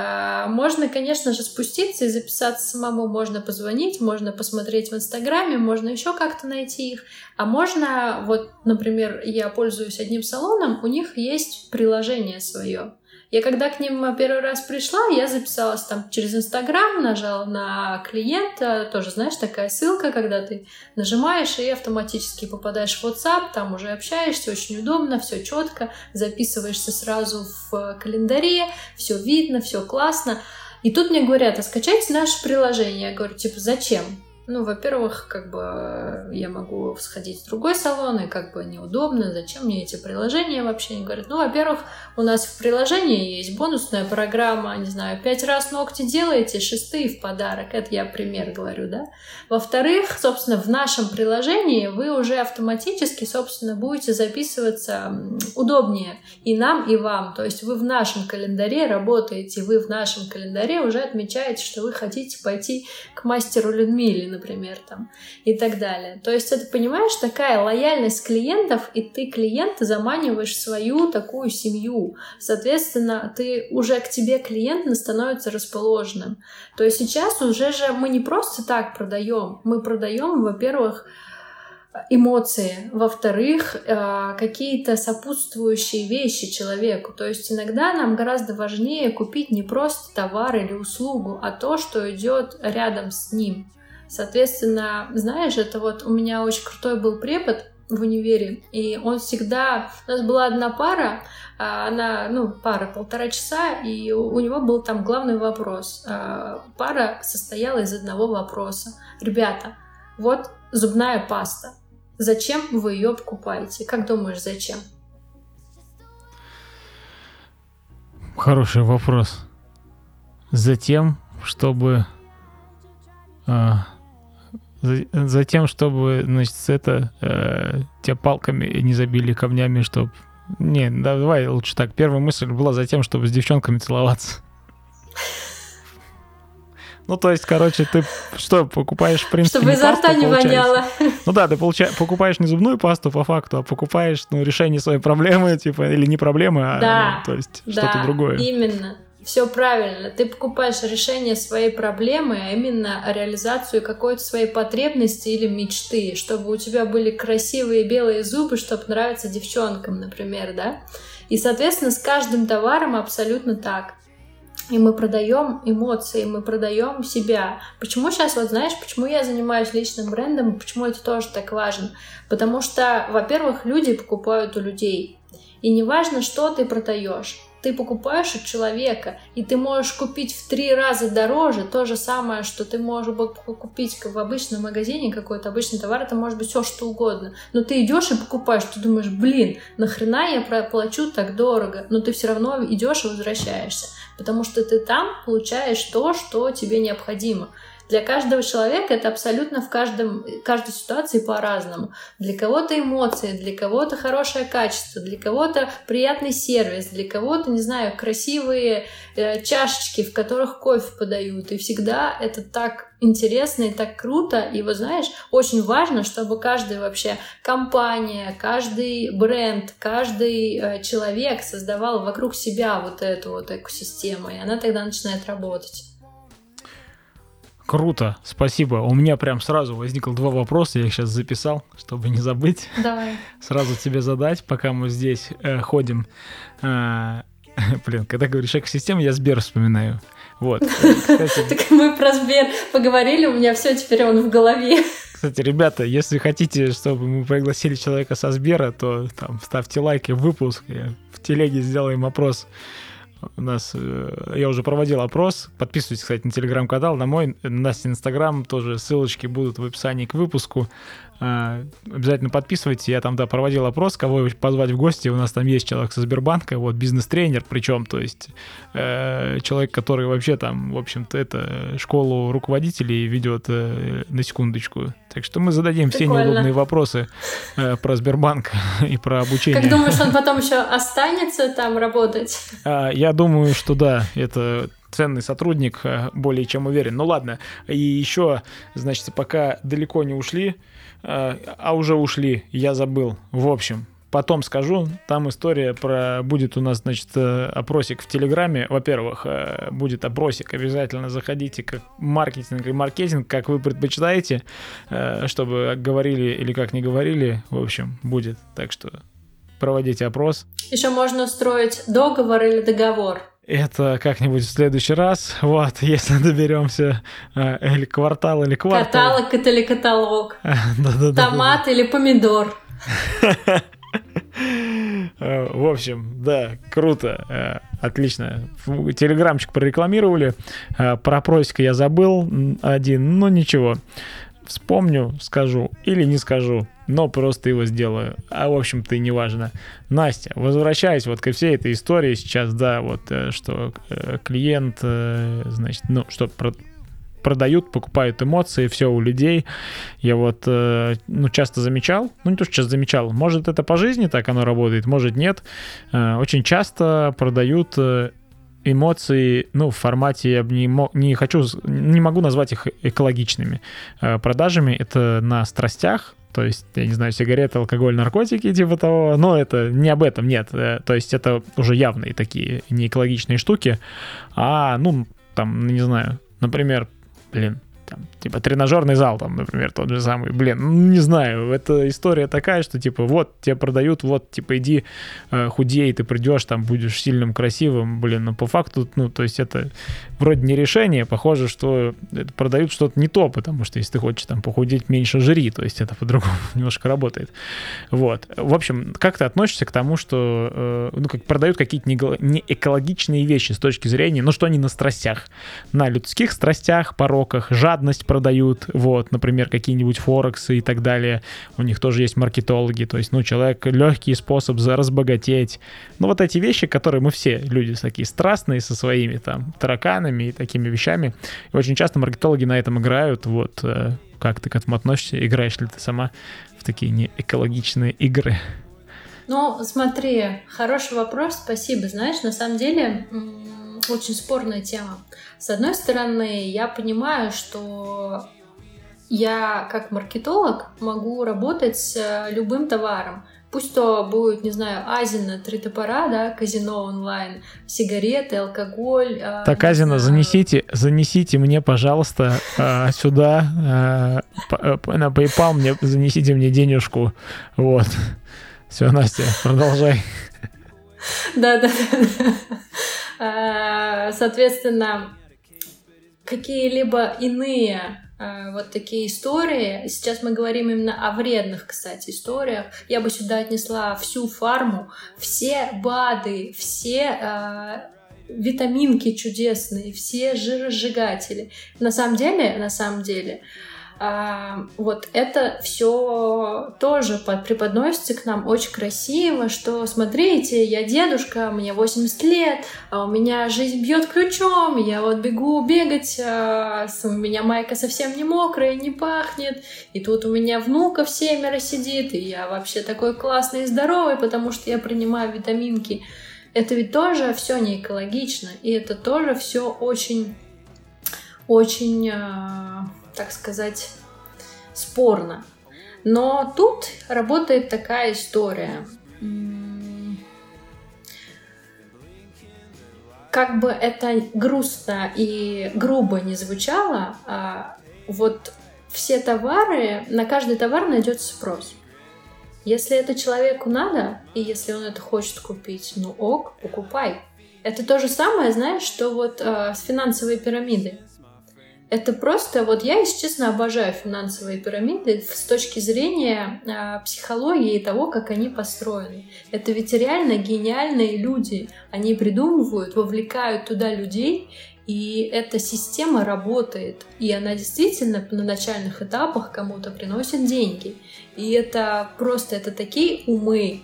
А, можно, конечно же, спуститься и записаться самому. Можно позвонить, можно посмотреть в Инстаграме, можно еще как-то найти их. А можно, вот, например, я пользуюсь одним салоном, у них есть приложение свое. Я когда к ним первый раз пришла, я записалась там через Инстаграм, нажала на клиента, тоже, знаешь, такая ссылка, когда ты нажимаешь и автоматически попадаешь в WhatsApp, там уже общаешься, очень удобно, все четко, записываешься сразу в календаре, все видно, все классно. И тут мне говорят, а скачайте наше приложение. Я говорю, типа, зачем? Ну, во-первых, как бы я могу сходить в другой салон, и как бы неудобно, зачем мне эти приложения вообще? Они говорят, ну, во-первых, у нас в приложении есть бонусная программа, не знаю, пять раз ногти делаете, шестые в подарок. Это я пример говорю, да? Во-вторых, собственно, в нашем приложении вы уже автоматически, собственно, будете записываться удобнее и нам, и вам. То есть вы в нашем календаре работаете, вы в нашем календаре уже отмечаете, что вы хотите пойти к мастеру Людмиле, например, там, и так далее. То есть это, понимаешь, такая лояльность клиентов, и ты клиента заманиваешь свою такую семью. Соответственно, ты уже к тебе клиент становится расположенным. То есть сейчас уже же мы не просто так продаем, мы продаем, во-первых, эмоции, во-вторых, э, какие-то сопутствующие вещи человеку. То есть иногда нам гораздо важнее купить не просто товар или услугу, а то, что идет рядом с ним. Соответственно, знаешь, это вот у меня очень крутой был препод в универе, и он всегда... У нас была одна пара, а, она, ну, пара полтора часа, и у него был там главный вопрос. А, пара состояла из одного вопроса. Ребята, вот зубная паста. Зачем вы ее покупаете? Как думаешь, зачем? Хороший вопрос. Затем, чтобы... А, затем, чтобы, значит, это э, тебя палками не забили камнями, чтобы... Не, давай лучше так. Первая мысль была за тем, чтобы с девчонками целоваться. Ну, то есть, короче, ты что, покупаешь, в принципе, Чтобы изо рта не воняло. Ну да, ты получа... покупаешь не зубную пасту по факту, а покупаешь, ну, решение своей проблемы, типа, или не проблемы, а, Да, ну, то есть, Да, что-то другое. именно. Все правильно. Ты покупаешь решение своей проблемы, а именно реализацию какой-то своей потребности или мечты, чтобы у тебя были красивые белые зубы, чтобы нравиться девчонкам, например, да? И, соответственно, с каждым товаром абсолютно так. И мы продаем эмоции, мы продаем себя. Почему сейчас, вот знаешь, почему я занимаюсь личным брендом, почему это тоже так важно? Потому что, во-первых, люди покупают у людей. И неважно, что ты продаешь, ты покупаешь у человека, и ты можешь купить в три раза дороже то же самое, что ты можешь купить в обычном магазине какой-то обычный товар, это может быть все что угодно. Но ты идешь и покупаешь, ты думаешь, блин, нахрена я плачу так дорого? Но ты все равно идешь и возвращаешься, потому что ты там получаешь то, что тебе необходимо. Для каждого человека это абсолютно в каждом, каждой ситуации по-разному. Для кого-то эмоции, для кого-то хорошее качество, для кого-то приятный сервис, для кого-то, не знаю, красивые э, чашечки, в которых кофе подают. И всегда это так интересно и так круто. И вот знаешь, очень важно, чтобы каждая вообще компания, каждый бренд, каждый э, человек создавал вокруг себя вот эту вот экосистему, и она тогда начинает работать. Круто, спасибо. У меня прям сразу возникло два вопроса, я их сейчас записал, чтобы не забыть. Давай. Сразу тебе задать, пока мы здесь э, ходим. А, блин, когда говоришь экосистема, я Сбер вспоминаю. Вот. Кстати, Так мы про Сбер поговорили, у меня все теперь он в голове. кстати, ребята, если хотите, чтобы мы пригласили человека со Сбера, то там ставьте лайки в выпуск, в телеге сделаем опрос. У нас, э, я уже проводил опрос. Подписывайтесь, кстати, на телеграм-канал, на мой, на Настя инстаграм, тоже ссылочки будут в описании к выпуску. А, Обязательно подписывайтесь. Я там, да, проводил опрос, кого позвать в гости. У нас там есть человек со Сбербанка, вот, бизнес-тренер, причем, то есть э, человек, который вообще там, в общем-то, это школу руководителей ведет э, на секундочку. Так что мы зададим все Прикольно. неудобные вопросы э, про Сбербанк и про обучение. Как думаешь, он потом еще останется там работать? А, Я думаю, что да, это ценный сотрудник, э, более чем уверен. Ну ладно, и еще, значит, пока далеко не ушли, э, а уже ушли, я забыл. В общем, потом скажу, там история про... Будет у нас, значит, э, опросик в Телеграме. Во-первых, э, будет опросик, обязательно заходите как маркетинг и маркетинг, как вы предпочитаете, э, чтобы говорили или как не говорили, в общем, будет. Так что проводите опрос. Еще можно устроить договор или договор. Это как-нибудь в следующий раз. Вот, если доберемся э, или квартал, или квартал. Каталог или каталог. Томат или помидор. Э, В общем, да, круто, э, отлично. Телеграмчик прорекламировали. Э, Про просика я забыл один, но ничего. Вспомню, скажу или не скажу, но просто его сделаю. А в общем-то и не важно. Настя, возвращаясь вот ко всей этой истории сейчас, да, вот э, что э, клиент, э, значит, ну, что про- продают, покупают эмоции, все у людей. Я вот, ну, часто замечал, ну, не то, что часто замечал, может, это по жизни так оно работает, может, нет. Очень часто продают эмоции, ну, в формате, я бы не, мо- не хочу, не могу назвать их экологичными э, продажами. Это на страстях, то есть, я не знаю, сигареты, алкоголь, наркотики, типа того, но это не об этом, нет. Э, То есть, это уже явные такие не экологичные штуки, а, ну, там, не знаю, например, блин, там, Типа тренажерный зал там, например, тот же самый. Блин, ну, не знаю, это история такая, что типа вот тебе продают, вот типа иди э, худей, ты придешь, там будешь сильным, красивым. Блин, ну по факту, ну то есть это вроде не решение, похоже, что продают что-то не то, потому что если ты хочешь там похудеть, меньше жри, то есть это по-другому немножко работает. Вот. В общем, как ты относишься к тому, что э, ну как продают какие-то не экологичные вещи с точки зрения, ну что они на страстях, на людских страстях, пороках, жадность продают, вот, например, какие-нибудь форексы и так далее. У них тоже есть маркетологи, то есть, ну, человек легкий способ за разбогатеть. Ну, вот эти вещи, которые мы все, люди такие страстные со своими там тараканами и такими вещами. И очень часто маркетологи на этом играют. Вот, э, как ты к этому относишься? Играешь ли ты сама в такие неэкологичные игры? Ну, смотри, хороший вопрос, спасибо. Знаешь, на самом деле, очень спорная тема. С одной стороны, я понимаю, что я как маркетолог могу работать с э, любым товаром. Пусть то будет, не знаю, Азина, три топора, да, казино онлайн, сигареты, алкоголь. Э, так, Азина, занесите, занесите мне, пожалуйста, э, сюда на PayPal мне занесите мне денежку. Вот. Все, Настя, продолжай. Да, да, да. Соответственно, какие-либо иные э, вот такие истории. Сейчас мы говорим именно о вредных, кстати, историях. Я бы сюда отнесла всю фарму, все БАДы, все э, витаминки чудесные, все жиросжигатели. На самом деле, на самом деле, а, вот это все тоже преподносится к нам очень красиво, что смотрите, я дедушка, мне 80 лет, а у меня жизнь бьет ключом, я вот бегу бегать, а, у меня майка совсем не мокрая, не пахнет, и тут у меня внуков семеро сидит, и я вообще такой классный и здоровый, потому что я принимаю витаминки. Это ведь тоже все не экологично, и это тоже все очень, очень так сказать, спорно. Но тут работает такая история. Как бы это грустно и грубо не звучало, а вот все товары, на каждый товар найдется спрос. Если это человеку надо, и если он это хочет купить, ну ок, покупай. Это то же самое, знаешь, что вот э, с финансовой пирамидой. Это просто, вот я, если честно, обожаю финансовые пирамиды с точки зрения э, психологии и того, как они построены. Это ведь реально гениальные люди. Они придумывают, вовлекают туда людей, и эта система работает. И она действительно на начальных этапах кому-то приносит деньги. И это просто, это такие умы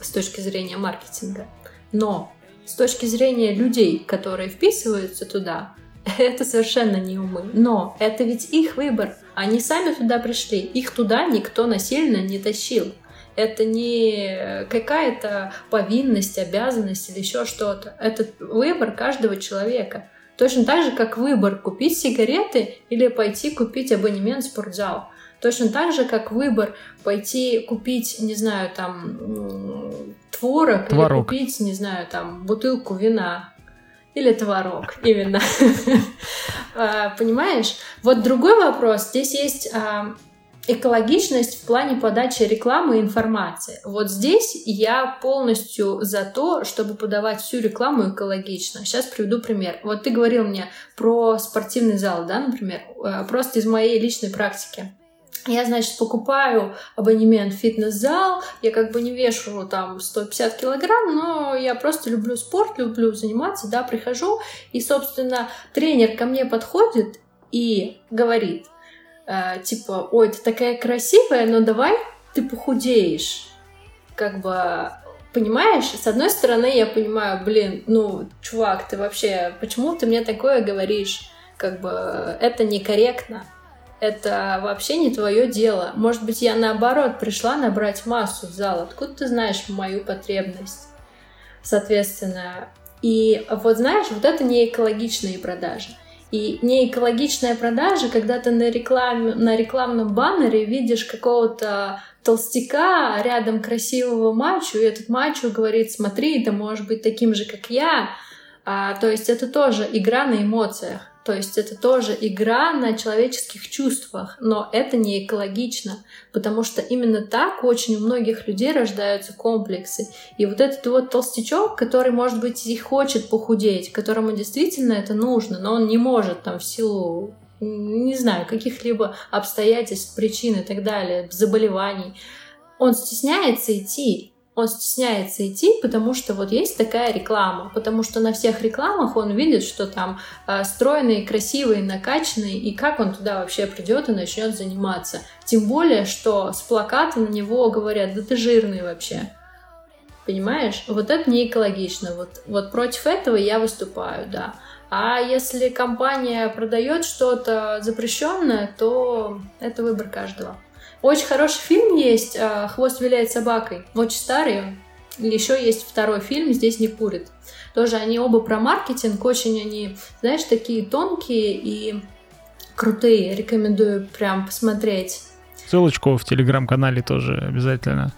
с точки зрения маркетинга. Но с точки зрения людей, которые вписываются туда, это совершенно не умы. Но это ведь их выбор. Они сами туда пришли. Их туда никто насильно не тащил. Это не какая-то повинность, обязанность или еще что-то. Это выбор каждого человека. Точно так же, как выбор купить сигареты или пойти купить абонемент в спортзал. Точно так же, как выбор пойти купить, не знаю, там, творог, творог. или купить, не знаю, там, бутылку вина или творог, именно. А, понимаешь? Вот другой вопрос. Здесь есть а, экологичность в плане подачи рекламы и информации. Вот здесь я полностью за то, чтобы подавать всю рекламу экологично. Сейчас приведу пример. Вот ты говорил мне про спортивный зал, да, например, а, просто из моей личной практики. Я, значит, покупаю абонемент в фитнес-зал, я как бы не вешу там 150 килограмм, но я просто люблю спорт, люблю заниматься, да, прихожу, и, собственно, тренер ко мне подходит и говорит, э, типа, ой, ты такая красивая, но давай ты похудеешь. Как бы, понимаешь, с одной стороны я понимаю, блин, ну, чувак, ты вообще, почему ты мне такое говоришь? Как бы, это некорректно это вообще не твое дело. Может быть, я наоборот пришла набрать массу в зал. Откуда ты знаешь мою потребность? Соответственно, и вот знаешь, вот это не экологичные продажи. И не экологичная продажа, когда ты на, рекламе, на рекламном баннере видишь какого-то толстяка рядом красивого мачо, и этот мачо говорит, смотри, ты можешь быть таким же, как я. А, то есть это тоже игра на эмоциях. То есть это тоже игра на человеческих чувствах, но это не экологично, потому что именно так очень у многих людей рождаются комплексы. И вот этот вот толстячок, который, может быть, и хочет похудеть, которому действительно это нужно, но он не может там в силу не знаю, каких-либо обстоятельств, причин и так далее, заболеваний, он стесняется идти он стесняется идти, потому что вот есть такая реклама, потому что на всех рекламах он видит, что там э, стройные, красивые, накачанные, и как он туда вообще придет и начнет заниматься. Тем более, что с плаката на него говорят, да ты жирный вообще. Понимаешь? Вот это не экологично. Вот, вот против этого я выступаю, да. А если компания продает что-то запрещенное, то это выбор каждого. Очень хороший фильм есть а, «Хвост виляет собакой». Очень старый. Еще есть второй фильм «Здесь не курит». Тоже они оба про маркетинг. Очень они, знаешь, такие тонкие и крутые. Рекомендую прям посмотреть. Ссылочку в телеграм-канале тоже обязательно.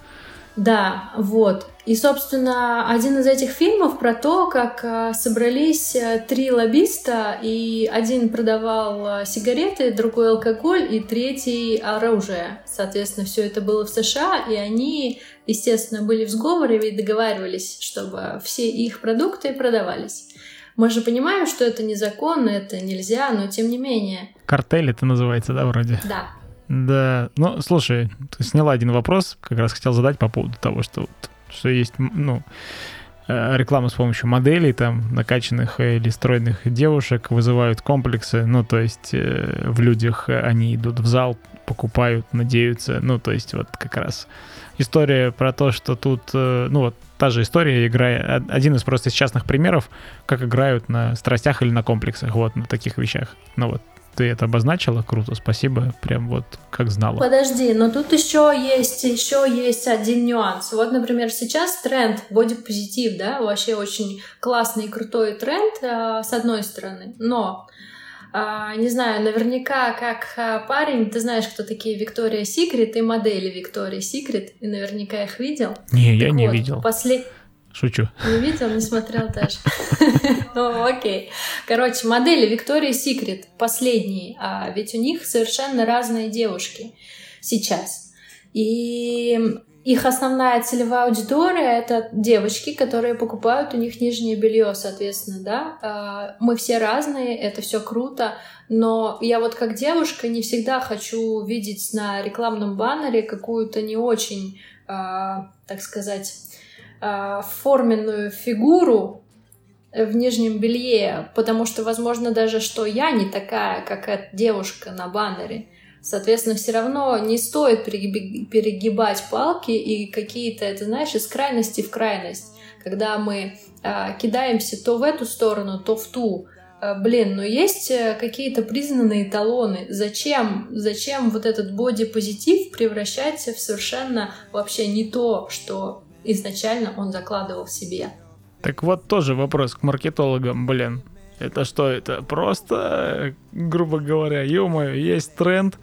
Да, вот. И, собственно, один из этих фильмов про то, как э, собрались э, три лоббиста, и один продавал э, сигареты, другой алкоголь, и третий оружие. Соответственно, все это было в США, и они, естественно, были в сговоре и договаривались, чтобы все их продукты продавались. Мы же понимаем, что это незаконно, это нельзя, но тем не менее. Картель это называется, да, вроде? Да. Да, ну, слушай, ты сняла один вопрос, как раз хотел задать по поводу того, что, что есть, ну, э, реклама с помощью моделей, там, накачанных или стройных девушек вызывают комплексы, ну, то есть э, в людях они идут в зал, покупают, надеются, ну, то есть вот как раз история про то, что тут, э, ну, вот та же история, играя, один из просто из частных примеров, как играют на страстях или на комплексах, вот, на таких вещах, ну, вот, ты это обозначила, круто, спасибо, прям вот как знала. Подожди, но тут еще есть, еще есть один нюанс. Вот, например, сейчас тренд бодипозитив, да, вообще очень классный и крутой тренд, э, с одной стороны, но Uh, не знаю, наверняка как uh, парень, ты знаешь, кто такие Виктория Секрет и модели Виктория Секрет, и наверняка их видел. Не, так я не видел. После... Шучу. Не видел, не смотрел даже. Окей. Короче, модели Виктория Секрет последние, а ведь у них совершенно разные девушки сейчас. И их основная целевая аудитория — это девочки, которые покупают у них нижнее белье, соответственно, да. А, мы все разные, это все круто, но я вот как девушка не всегда хочу видеть на рекламном баннере какую-то не очень, а, так сказать, э, форменную фигуру в нижнем белье, потому что, возможно, даже что я не такая, как эта девушка на баннере. Соответственно, все равно не стоит перегибать палки и какие-то, это знаешь, из крайности в крайность. Когда мы э, кидаемся то в эту сторону, то в ту. Э, блин, но есть э, какие-то признанные эталоны. Зачем, зачем вот этот бодипозитив превращать в совершенно вообще не то, что изначально он закладывал в себе. Так вот тоже вопрос к маркетологам, блин. Это что, это просто, грубо говоря, ё есть тренд,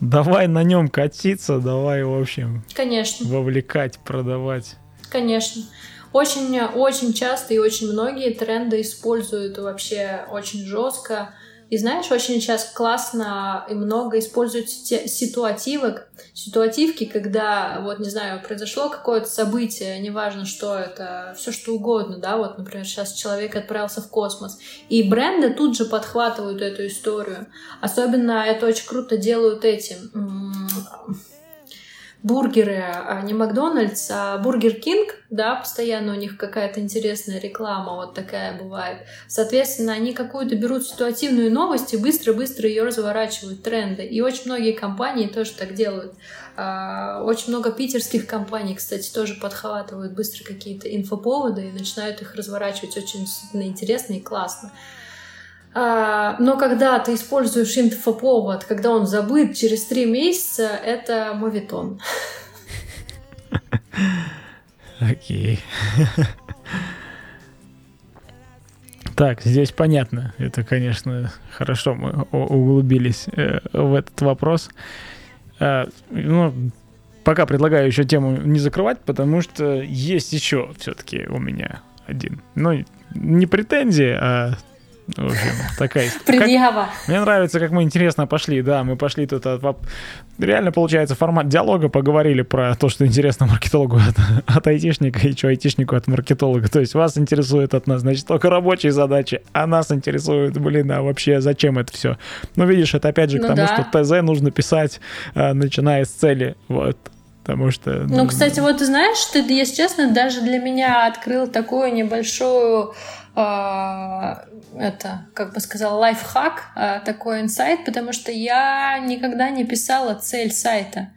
давай на нем катиться, давай, в общем, Конечно. вовлекать, продавать. Конечно. Очень, очень часто и очень многие тренды используют вообще очень жестко и знаешь, очень сейчас классно и много используют ситуативок, ситуативки, когда, вот, не знаю, произошло какое-то событие, неважно, что это, все что угодно, да, вот, например, сейчас человек отправился в космос, и бренды тут же подхватывают эту историю. Особенно это очень круто делают эти бургеры, а не Макдональдс, а Бургер Кинг, да, постоянно у них какая-то интересная реклама, вот такая бывает. Соответственно, они какую-то берут ситуативную новость и быстро-быстро ее разворачивают, тренды. И очень многие компании тоже так делают. А, очень много питерских компаний, кстати, тоже подхватывают быстро какие-то инфоповоды и начинают их разворачивать очень интересно и классно. А, но когда ты используешь инфоповод, когда он забыт через три месяца, это мовитон. Окей. Так, здесь понятно. Это, конечно, хорошо мы углубились э, в этот вопрос. А, ну, пока предлагаю еще тему не закрывать, потому что есть еще все-таки у меня один. Ну, не претензии, а В общем, такая Предъява. Как... Мне нравится, как мы интересно пошли. Да, мы пошли тут от... Реально, получается, формат диалога поговорили про то, что интересно маркетологу от, от айтишника и что айтишнику от маркетолога. То есть вас интересует от нас, значит, только рабочие задачи, а нас интересует, блин, а вообще зачем это все? Ну, видишь, это опять же к ну, тому, да. что ТЗ нужно писать, а, начиная с цели. Вот потому что... Ну, ну, кстати, вот ты знаешь, ты, если честно, даже для меня открыл такую небольшую это, как бы сказала, лайфхак, а, такой инсайт, потому что я никогда не писала цель сайта.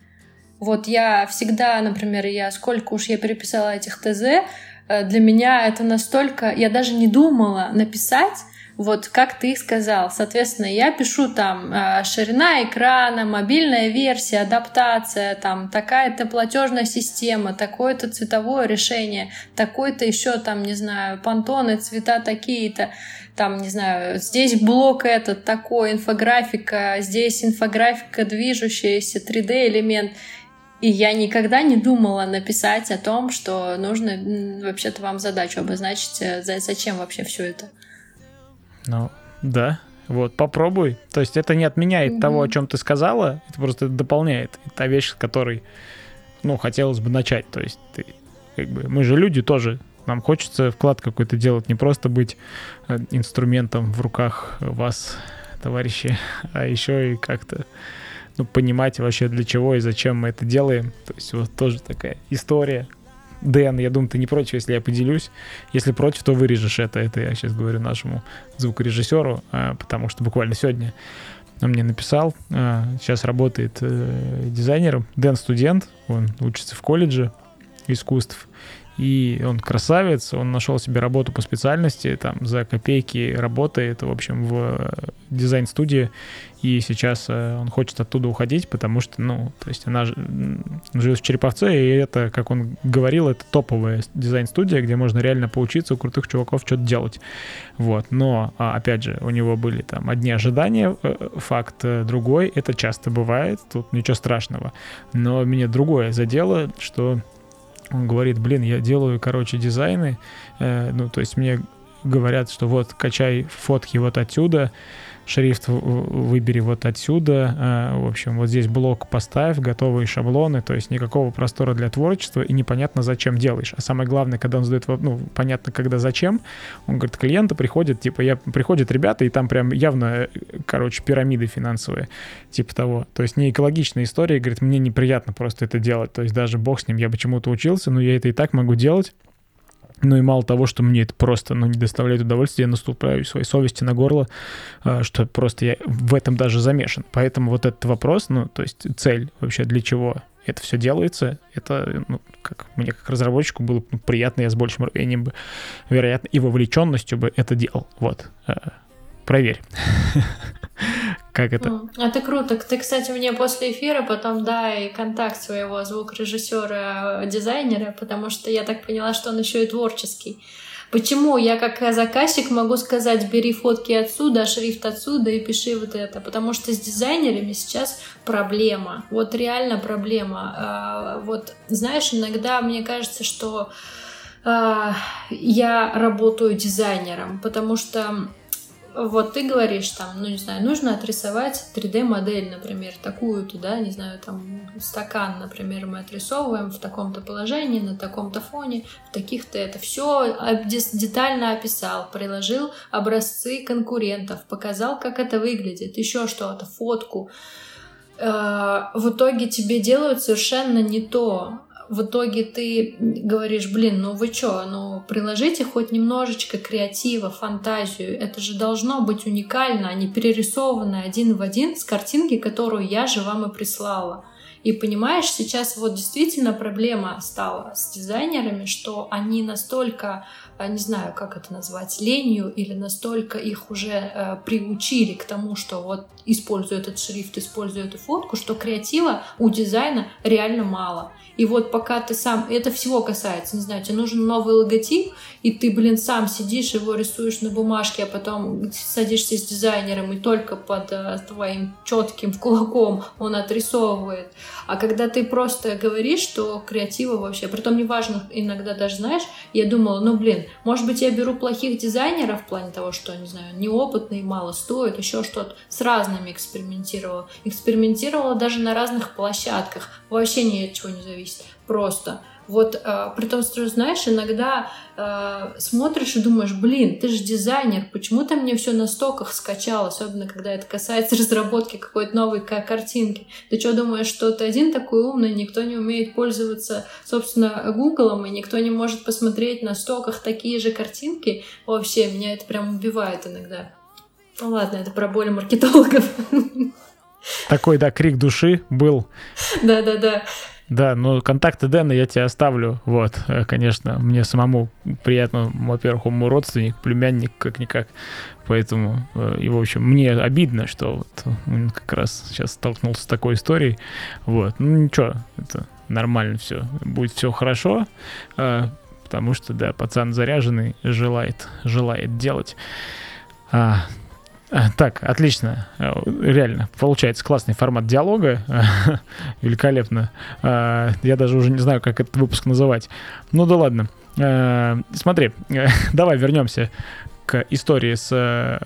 Вот я всегда, например, я сколько уж я переписала этих ТЗ, э, для меня это настолько... Я даже не думала написать, вот как ты сказал. Соответственно, я пишу там э, ширина экрана, мобильная версия, адаптация, там такая-то платежная система, такое-то цветовое решение, такой-то еще там, не знаю, понтоны, цвета такие-то там, не знаю, здесь блок этот такой, инфографика, здесь инфографика движущаяся, 3D-элемент. И я никогда не думала написать о том, что нужно вообще-то вам задачу обозначить, э, зачем вообще все это. Ну, да. Вот, попробуй. То есть это не отменяет угу. того, о чем ты сказала, это просто дополняет. та вещь, с которой, ну, хотелось бы начать. То есть ты, как бы, мы же люди тоже. Нам хочется вклад какой-то делать, не просто быть э, инструментом в руках вас, товарищи, а еще и как-то ну, понимать вообще для чего и зачем мы это делаем. То есть вот тоже такая история, Дэн, я думаю, ты не против, если я поделюсь. Если против, то вырежешь это. Это я сейчас говорю нашему звукорежиссеру, а, потому что буквально сегодня он мне написал. А, сейчас работает э, дизайнером. Дэн студент, он учится в колледже искусств. И он красавец, он нашел себе работу по специальности, там за копейки работает, в общем, в дизайн-студии. И сейчас э, он хочет оттуда уходить, потому что, ну, то есть она живет в Череповце, и это, как он говорил, это топовая дизайн-студия, где можно реально поучиться у крутых чуваков что-то делать. Вот. Но, а, опять же, у него были там одни ожидания, э, факт э, другой, это часто бывает, тут ничего страшного. Но меня другое задело, что он говорит, блин, я делаю, короче, дизайны, э, ну, то есть мне говорят, что вот, качай фотки вот отсюда, шрифт выбери вот отсюда, а, в общем, вот здесь блок поставь, готовые шаблоны, то есть никакого простора для творчества и непонятно, зачем делаешь. А самое главное, когда он задает, ну, понятно, когда зачем, он говорит, клиенты приходят, типа, я, приходят ребята, и там прям явно, короче, пирамиды финансовые, типа того. То есть не экологичная история, говорит, мне неприятно просто это делать, то есть даже бог с ним, я почему-то учился, но я это и так могу делать, ну и мало того, что мне это просто ну, не доставляет удовольствия, я наступаю своей совести на горло, а, что просто я в этом даже замешан. Поэтому вот этот вопрос, ну, то есть цель вообще для чего это все делается, это, ну, как мне как разработчику было ну, приятно, я с большим рвением бы, вероятно, и вовлеченностью бы это делал. Вот. А, проверь. Как это? Это круто. Ты, кстати, мне после эфира потом дай контакт своего звукорежиссера, дизайнера, потому что я так поняла, что он еще и творческий. Почему я как заказчик могу сказать, бери фотки отсюда, шрифт отсюда и пиши вот это? Потому что с дизайнерами сейчас проблема. Вот реально проблема. А, вот знаешь, иногда мне кажется, что а, я работаю дизайнером, потому что вот ты говоришь там, ну не знаю, нужно отрисовать 3D-модель, например, такую-то, да, не знаю, там стакан, например, мы отрисовываем в таком-то положении, на таком-то фоне, в таких-то это все детально описал, приложил образцы конкурентов, показал, как это выглядит, еще что-то, фотку. Э, в итоге тебе делают совершенно не то, в итоге ты говоришь, блин, ну вы чё, ну приложите хоть немножечко креатива, фантазию. Это же должно быть уникально, а не перерисованно один в один с картинки, которую я же вам и прислала. И понимаешь, сейчас вот действительно проблема стала с дизайнерами, что они настолько, не знаю, как это назвать, ленью или настолько их уже э, приучили к тому, что вот использую этот шрифт, использую эту фотку, что креатива у дизайна реально мало. И вот пока ты сам, это всего касается, не знаю, тебе нужен новый логотип, и ты, блин, сам сидишь, его рисуешь на бумажке, а потом садишься с дизайнером, и только под э, твоим четким кулаком он отрисовывает А когда ты просто говоришь, что креатива вообще, притом неважно, иногда даже знаешь, я думала, ну блин, может быть я беру плохих дизайнеров в плане того, что, не знаю, неопытные, мало стоят, еще что-то, с разными экспериментировала. Экспериментировала даже на разных площадках, вообще ни от чего не зависит, просто. Вот, э, при том, что, знаешь, иногда э, смотришь и думаешь, блин, ты же дизайнер, почему ты мне все на стоках скачал, особенно когда это касается разработки какой-то новой картинки. Ты что думаешь, что ты один такой умный, никто не умеет пользоваться, собственно, Гуглом, и никто не может посмотреть на стоках такие же картинки? Вообще, меня это прям убивает иногда. Ну ладно, это про боли маркетологов. Такой, да, крик души был. Да-да-да. Да, ну контакты Дэна я тебе оставлю. Вот, э, конечно, мне самому приятно, во-первых, он мой родственник, племянник, как-никак. Поэтому, э, и, в общем, мне обидно, что вот он как раз сейчас столкнулся с такой историей. Вот, ну ничего, это нормально все, будет все хорошо, э, потому что, да, пацан заряженный, желает, желает делать. А, так, отлично. Э, реально, получается классный формат диалога. Великолепно. А, я даже уже не знаю, как этот выпуск называть. Ну да ладно. Смотри, давай вернемся к истории с э,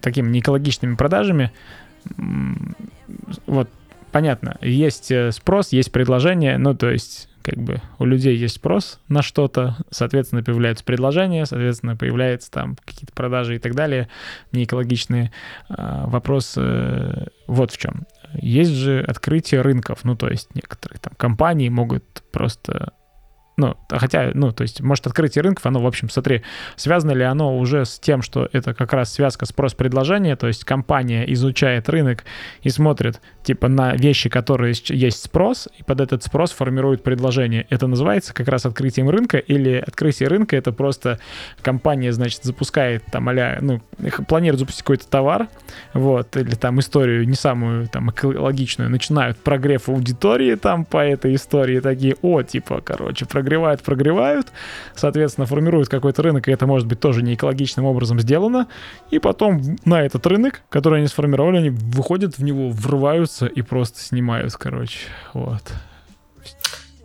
такими неэкологичными продажами. Вот, понятно, есть э, спрос, есть предложение, ну то есть как бы у людей есть спрос на что-то, соответственно, появляются предложения, соответственно, появляются там какие-то продажи и так далее, неэкологичные. А, вопрос э, вот в чем. Есть же открытие рынков, ну, то есть некоторые там компании могут просто ну, хотя, ну, то есть, может, открытие рынков, оно, в общем, смотри, связано ли оно уже с тем, что это как раз связка спрос-предложения, то есть компания изучает рынок и смотрит, типа, на вещи, которые есть спрос, и под этот спрос формирует предложение. Это называется как раз открытием рынка, или открытие рынка — это просто компания, значит, запускает там а ну, планирует запустить какой-то товар, вот, или там историю не самую там экологичную, начинают прогрев аудитории там по этой истории, такие, о, типа, короче, прогрев прогревают, прогревают, соответственно, формируют какой-то рынок, и это может быть тоже не экологичным образом сделано, и потом на этот рынок, который они сформировали, они выходят в него, врываются и просто снимают, короче, вот.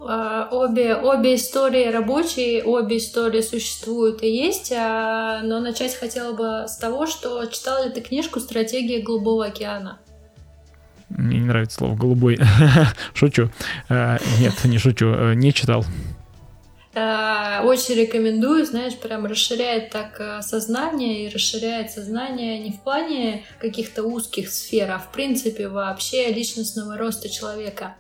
А, обе, обе истории рабочие, обе истории существуют и есть, а, но начать хотела бы с того, что читала ли ты книжку «Стратегия Голубого океана»? Мне не нравится слово «голубой». шучу. А, нет, не шучу, не читал. Э, очень рекомендую, знаешь, прям расширяет так э, сознание и расширяет сознание не в плане каких-то узких сфер, а в принципе вообще личностного роста человека,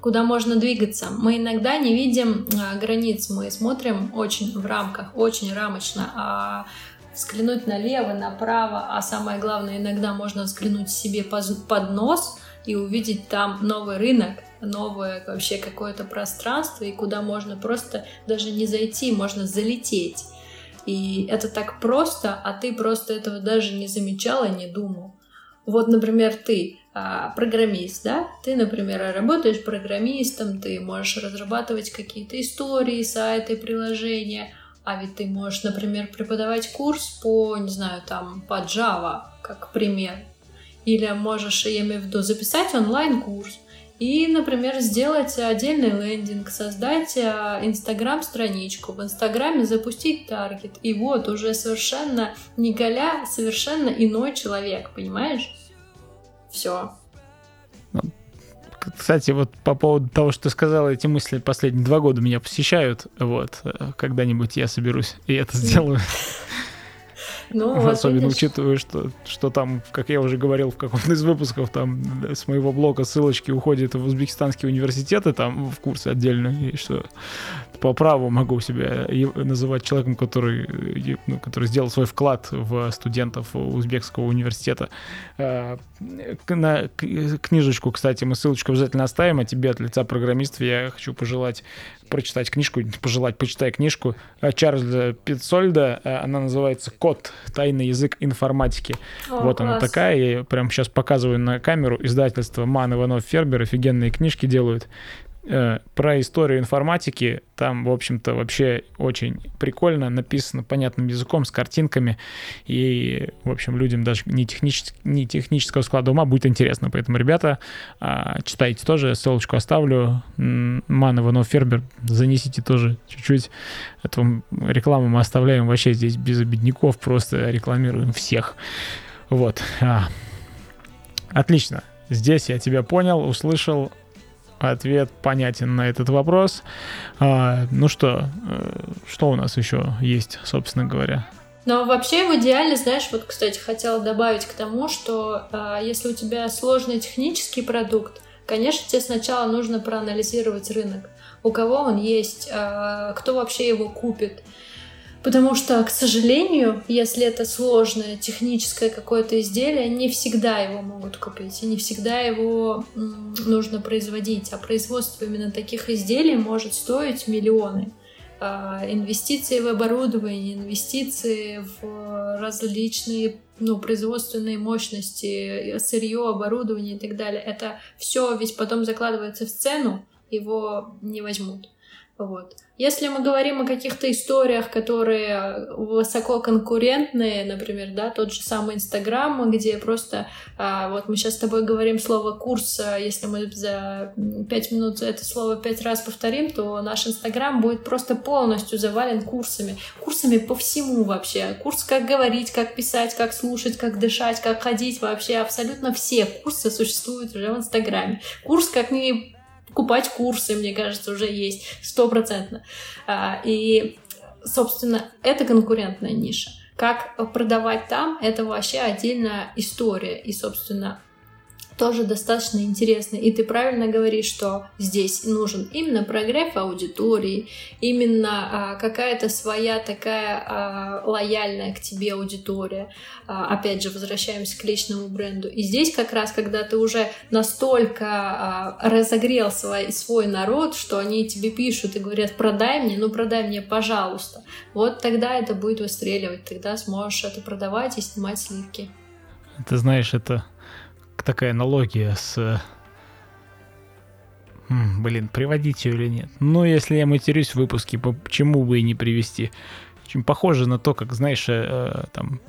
куда можно двигаться. Мы иногда не видим э, границ, мы смотрим очень в рамках, очень рамочно, а взглянуть налево, направо, а самое главное, иногда можно взглянуть себе под нос и увидеть там новый рынок, новое вообще какое-то пространство, и куда можно просто даже не зайти, можно залететь. И это так просто, а ты просто этого даже не замечал и не думал. Вот, например, ты а, программист, да? Ты, например, работаешь программистом, ты можешь разрабатывать какие-то истории, сайты, приложения, а ведь ты можешь, например, преподавать курс по, не знаю, там, по Java, как пример. Или можешь, я имею в виду, записать онлайн-курс, и, например, сделать отдельный лендинг, создать а, инстаграм-страничку, в инстаграме запустить таргет. И вот уже совершенно не Галя, совершенно иной человек, понимаешь? Все. Кстати, вот по поводу того, что ты сказала, эти мысли последние два года меня посещают. Вот, э, когда-нибудь я соберусь и это сделаю. Ну, Особенно видишь. учитывая, что, что там, как я уже говорил в каком-то из выпусков, там с моего блога ссылочки уходят в узбекистанские университеты, там в курсы отдельно, и что по праву могу себя называть человеком, который, ну, который сделал свой вклад в студентов узбекского университета. А, на книжечку, кстати, мы ссылочку обязательно оставим, а тебе от лица программистов я хочу пожелать прочитать книжку, пожелать, почитай книжку э, Чарльза Питсольда. Э, она называется «Код. Тайный язык информатики». О, вот класс. она такая. Я прямо сейчас показываю на камеру. Издательство Ман Иванов Фербер. Офигенные книжки делают. Э, про историю информатики. Там, в общем-то, вообще очень прикольно написано понятным языком, с картинками. И, в общем, людям даже не, технически, не технического склада ума будет интересно. Поэтому, ребята, э, читайте тоже. Ссылочку оставлю. Ман Иванов Фербер. Занесите тоже чуть-чуть. Эту рекламу мы оставляем вообще здесь без обедняков. Просто рекламируем всех. Вот. А. Отлично. Здесь я тебя понял, услышал, ответ понятен на этот вопрос. А, ну что, э, что у нас еще есть, собственно говоря? Но вообще в идеале, знаешь, вот, кстати, хотела добавить к тому, что э, если у тебя сложный технический продукт, конечно, тебе сначала нужно проанализировать рынок. У кого он есть, э, кто вообще его купит. Потому что, к сожалению, если это сложное техническое какое-то изделие, не всегда его могут купить, и не всегда его нужно производить. А производство именно таких изделий может стоить миллионы. А, инвестиции в оборудование, инвестиции в различные ну, производственные мощности, сырье, оборудование и так далее. Это все ведь потом закладывается в цену, его не возьмут. Вот. Если мы говорим о каких-то историях, которые высоко конкурентные, например, да, тот же самый Инстаграм, где просто, а, вот мы сейчас с тобой говорим слово курс, а если мы за пять минут это слово пять раз повторим, то наш Инстаграм будет просто полностью завален курсами. Курсами по всему вообще. Курс, как говорить, как писать, как слушать, как дышать, как ходить, вообще абсолютно все курсы существуют уже в Инстаграме. Курс, как не покупать курсы, мне кажется, уже есть стопроцентно. А, и, собственно, это конкурентная ниша. Как продавать там, это вообще отдельная история. И, собственно, тоже достаточно интересный. И ты правильно говоришь, что здесь нужен именно прогрев аудитории, именно а, какая-то своя такая а, лояльная к тебе аудитория. А, опять же, возвращаемся к личному бренду. И здесь как раз, когда ты уже настолько а, разогрел свой, свой народ, что они тебе пишут и говорят, продай мне, ну продай мне, пожалуйста. Вот тогда это будет выстреливать, тогда сможешь это продавать и снимать сливки. Ты знаешь, это такая аналогия с... блин, приводить ее или нет? Ну, если я матерюсь в выпуске, почему бы и не привести? Очень похоже на то, как, знаешь, э, э, там,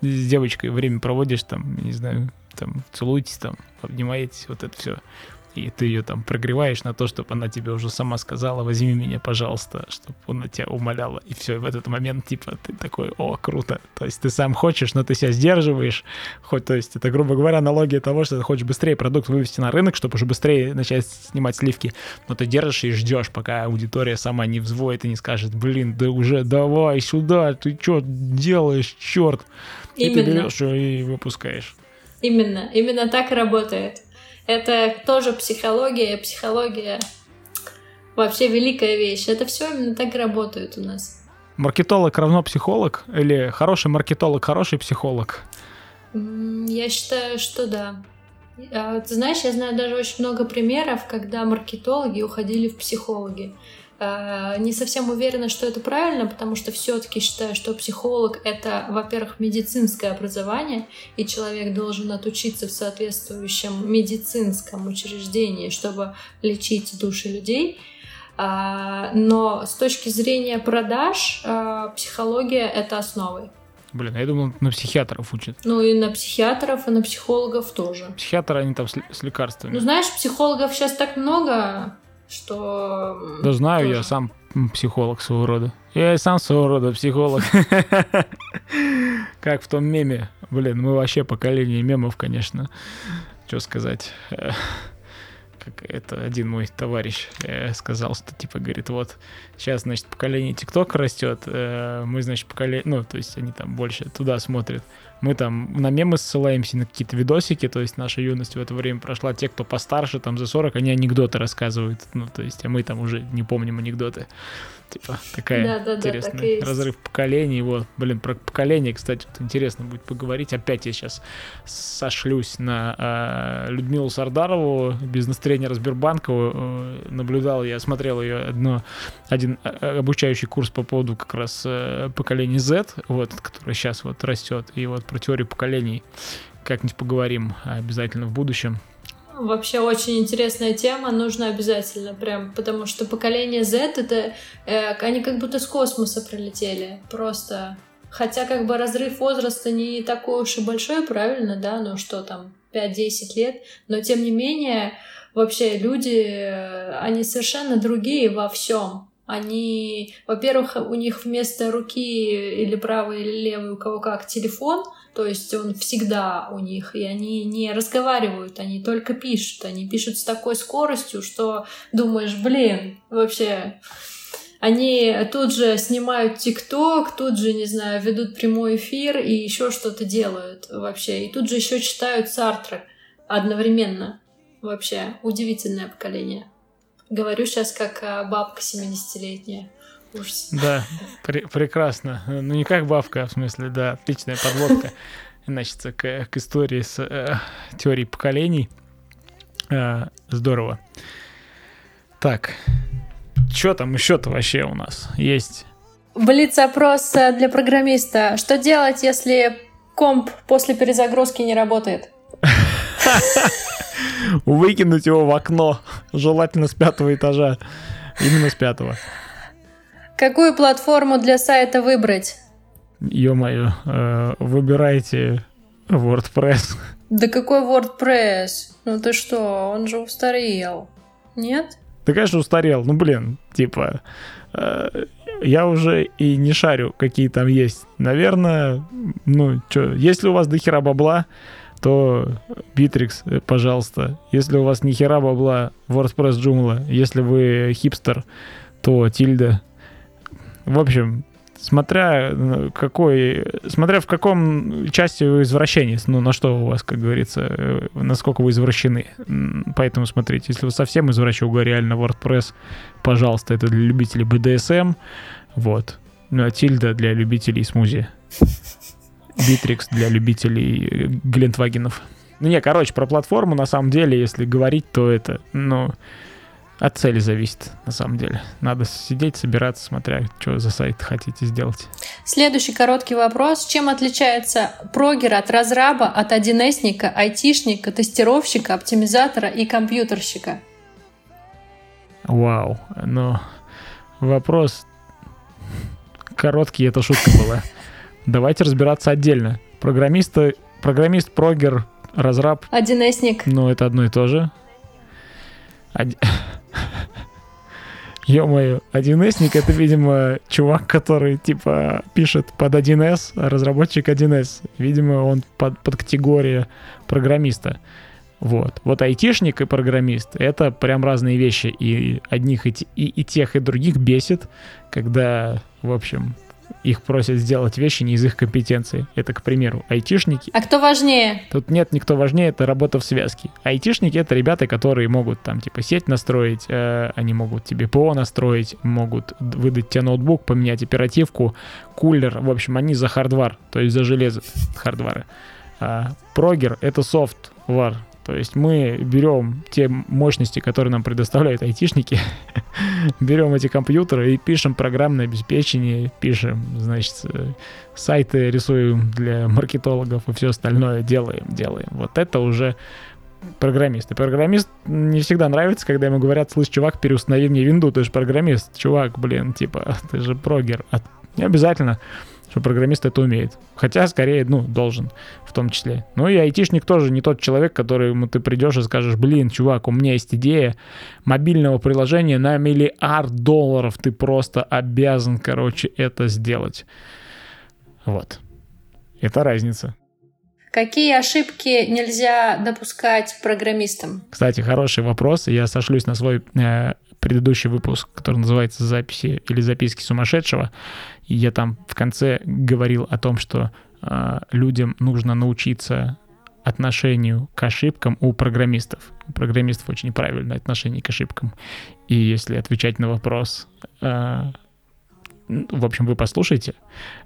с девочкой время проводишь, там, не знаю, там, целуетесь, там, обнимаетесь, вот это все и ты ее там прогреваешь на то, чтобы она тебе уже сама сказала, возьми меня, пожалуйста, чтобы она тебя умоляла. И все, и в этот момент, типа, ты такой, о, круто. То есть ты сам хочешь, но ты себя сдерживаешь. Хоть, то есть это, грубо говоря, аналогия того, что ты хочешь быстрее продукт вывести на рынок, чтобы уже быстрее начать снимать сливки. Но ты держишь и ждешь, пока аудитория сама не взвоет и не скажет, блин, да уже давай сюда, ты что делаешь, черт. Именно. И ты берешь и выпускаешь. Именно, именно так и работает. Это тоже психология, психология вообще великая вещь. Это все именно так работает у нас. Маркетолог равно психолог? Или хороший маркетолог, хороший психолог? Я считаю, что да. А, ты знаешь, я знаю даже очень много примеров, когда маркетологи уходили в психологи. Э, не совсем уверена, что это правильно, потому что все-таки считаю, что психолог это, во-первых, медицинское образование, и человек должен отучиться в соответствующем медицинском учреждении, чтобы лечить души людей. Э, но с точки зрения продаж э, психология это основой. Блин, я думал, на психиатров учат. Ну и на психиатров, и на психологов тоже. Психиатры, они там с, с лекарствами. Ну знаешь, психологов сейчас так много, что... Да знаю, тоже... я сам психолог своего рода. Я и сам своего рода психолог. Как в том меме. Блин, мы вообще поколение мемов, конечно. Что сказать. Э, как это один мой товарищ э, сказал, что типа говорит, вот сейчас, значит, поколение ТикТок растет, э, мы, значит, поколение, ну, то есть они там больше туда смотрят. Мы там на мемы ссылаемся, на какие-то видосики, то есть наша юность в это время прошла. Те, кто постарше, там за 40, они анекдоты рассказывают. Ну, то есть, а мы там уже не помним анекдоты. Типа, такая да, да, интересный да, разрыв поколений. Вот, блин, про поколение, кстати, вот интересно будет поговорить. Опять я сейчас сошлюсь на э, Людмилу Сардарову, бизнес-тренера Сбербанка. Э, наблюдал, я смотрел ее одно, один э, обучающий курс по поводу как раз э, поколения Z, вот, который сейчас вот растет. И вот про теорию поколений как-нибудь поговорим обязательно в будущем. Вообще очень интересная тема, нужно обязательно прям, потому что поколение Z это э, они как будто с космоса прилетели, просто. Хотя как бы разрыв возраста не такой уж и большой, правильно, да, ну что там, 5-10 лет, но тем не менее вообще люди, э, они совершенно другие во всем. Они, во-первых, у них вместо руки или правой или левой, у кого как, телефон, то есть он всегда у них, и они не разговаривают, они только пишут. Они пишут с такой скоростью, что думаешь, блин, вообще... Они тут же снимают ТикТок, тут же, не знаю, ведут прямой эфир и еще что-то делают вообще. И тут же еще читают Сартра одновременно. Вообще удивительное поколение. Говорю сейчас как а, бабка 70-летняя. Ужас. Да, пр- прекрасно. Ну, не как бабка, а в смысле, да, отличная подводка. Значит, к, к истории с э, теорией поколений. Э, здорово. Так, что там еще-то вообще у нас есть? Блиц-опрос э, для программиста. Что делать, если комп после перезагрузки не работает? Выкинуть его в окно, желательно с пятого этажа. Именно с пятого. Какую платформу для сайта выбрать? Ё-моё, э, выбирайте WordPress. Да какой WordPress? Ну ты что, он же устарел. Нет? Да, конечно, устарел. Ну, блин, типа, э, я уже и не шарю, какие там есть. Наверное, ну, что, если у вас дохера бабла, то Bittrex, э, пожалуйста. Если у вас ни хера бабла, WordPress Joomla. Если вы хипстер, то Тильда. В общем, смотря э, какой, смотря в каком части вы извращенец, ну, на что у вас, как говорится, э, насколько вы извращены. Поэтому смотрите, если вы совсем извращуга, реально WordPress, пожалуйста, это для любителей БДСМ, вот. Ну, а Тильда для любителей смузи. Битрикс для любителей э, Гелендвагенов. Ну не, короче, про платформу на самом деле, если говорить, то это, ну, от цели зависит, на самом деле. Надо сидеть, собираться, смотря, что за сайт хотите сделать. Следующий короткий вопрос. Чем отличается прогер от разраба, от 1С-ника, айтишника, тестировщика, оптимизатора и компьютерщика? Вау, ну, вопрос короткий, это шутка была. Давайте разбираться отдельно. Программисты, программист, прогер, разраб. 1С-ник. Ну, это одно и то же. Ё-моё, 1С-ник это, видимо, чувак, который, типа, пишет под 1С, а разработчик 1С. Видимо, он под, под категория программиста. Вот. Вот айтишник и программист — это прям разные вещи. И одних, и, и, и тех, и других бесит, когда, в общем, их просят сделать вещи не из их компетенции. Это, к примеру, айтишники. А кто важнее? Тут нет никто важнее, это работа в связке. Айтишники — это ребята, которые могут там типа сеть настроить, э, они могут тебе ПО настроить, могут выдать тебе ноутбук, поменять оперативку, кулер. В общем, они за хардвар, то есть за железо хардвары. А прогер — это софтвар, то есть мы берем те мощности, которые нам предоставляют айтишники, берем эти компьютеры и пишем программное обеспечение, пишем, значит, сайты рисуем для маркетологов и все остальное делаем, делаем. Вот это уже программист. И программист не всегда нравится, когда ему говорят, слышь, чувак, переустанови мне винду, ты же программист. Чувак, блин, типа, ты же прогер. А не обязательно что программист это умеет. Хотя, скорее, ну, должен в том числе. Ну и айтишник тоже не тот человек, который ему ты придешь и скажешь, блин, чувак, у меня есть идея мобильного приложения на миллиард долларов, ты просто обязан, короче, это сделать. Вот. Это разница. Какие ошибки нельзя допускать программистам? Кстати, хороший вопрос. Я сошлюсь на свой э, предыдущий выпуск, который называется «Записи или записки сумасшедшего». Я там в конце говорил о том, что э, людям нужно научиться отношению к ошибкам у программистов. У программистов очень правильное отношение к ошибкам. И если отвечать на вопрос, э, в общем, вы послушайте,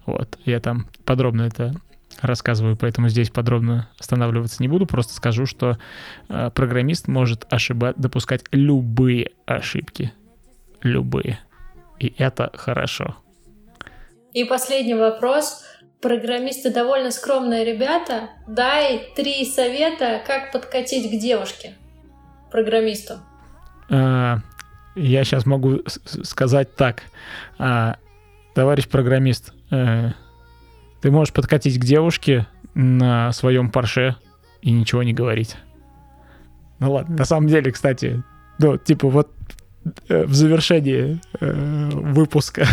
вот, я там подробно это рассказываю, поэтому здесь подробно останавливаться не буду, просто скажу, что э, программист может ошибать, допускать любые ошибки, любые, и это хорошо. И последний вопрос. Программисты довольно скромные ребята. Дай три совета, как подкатить к девушке. программисту? А, я сейчас могу сказать так. А, товарищ программист, а, ты можешь подкатить к девушке на своем Порше и ничего не говорить. Ну ладно, на самом деле, кстати, ну, типа вот э, в завершении э, выпуска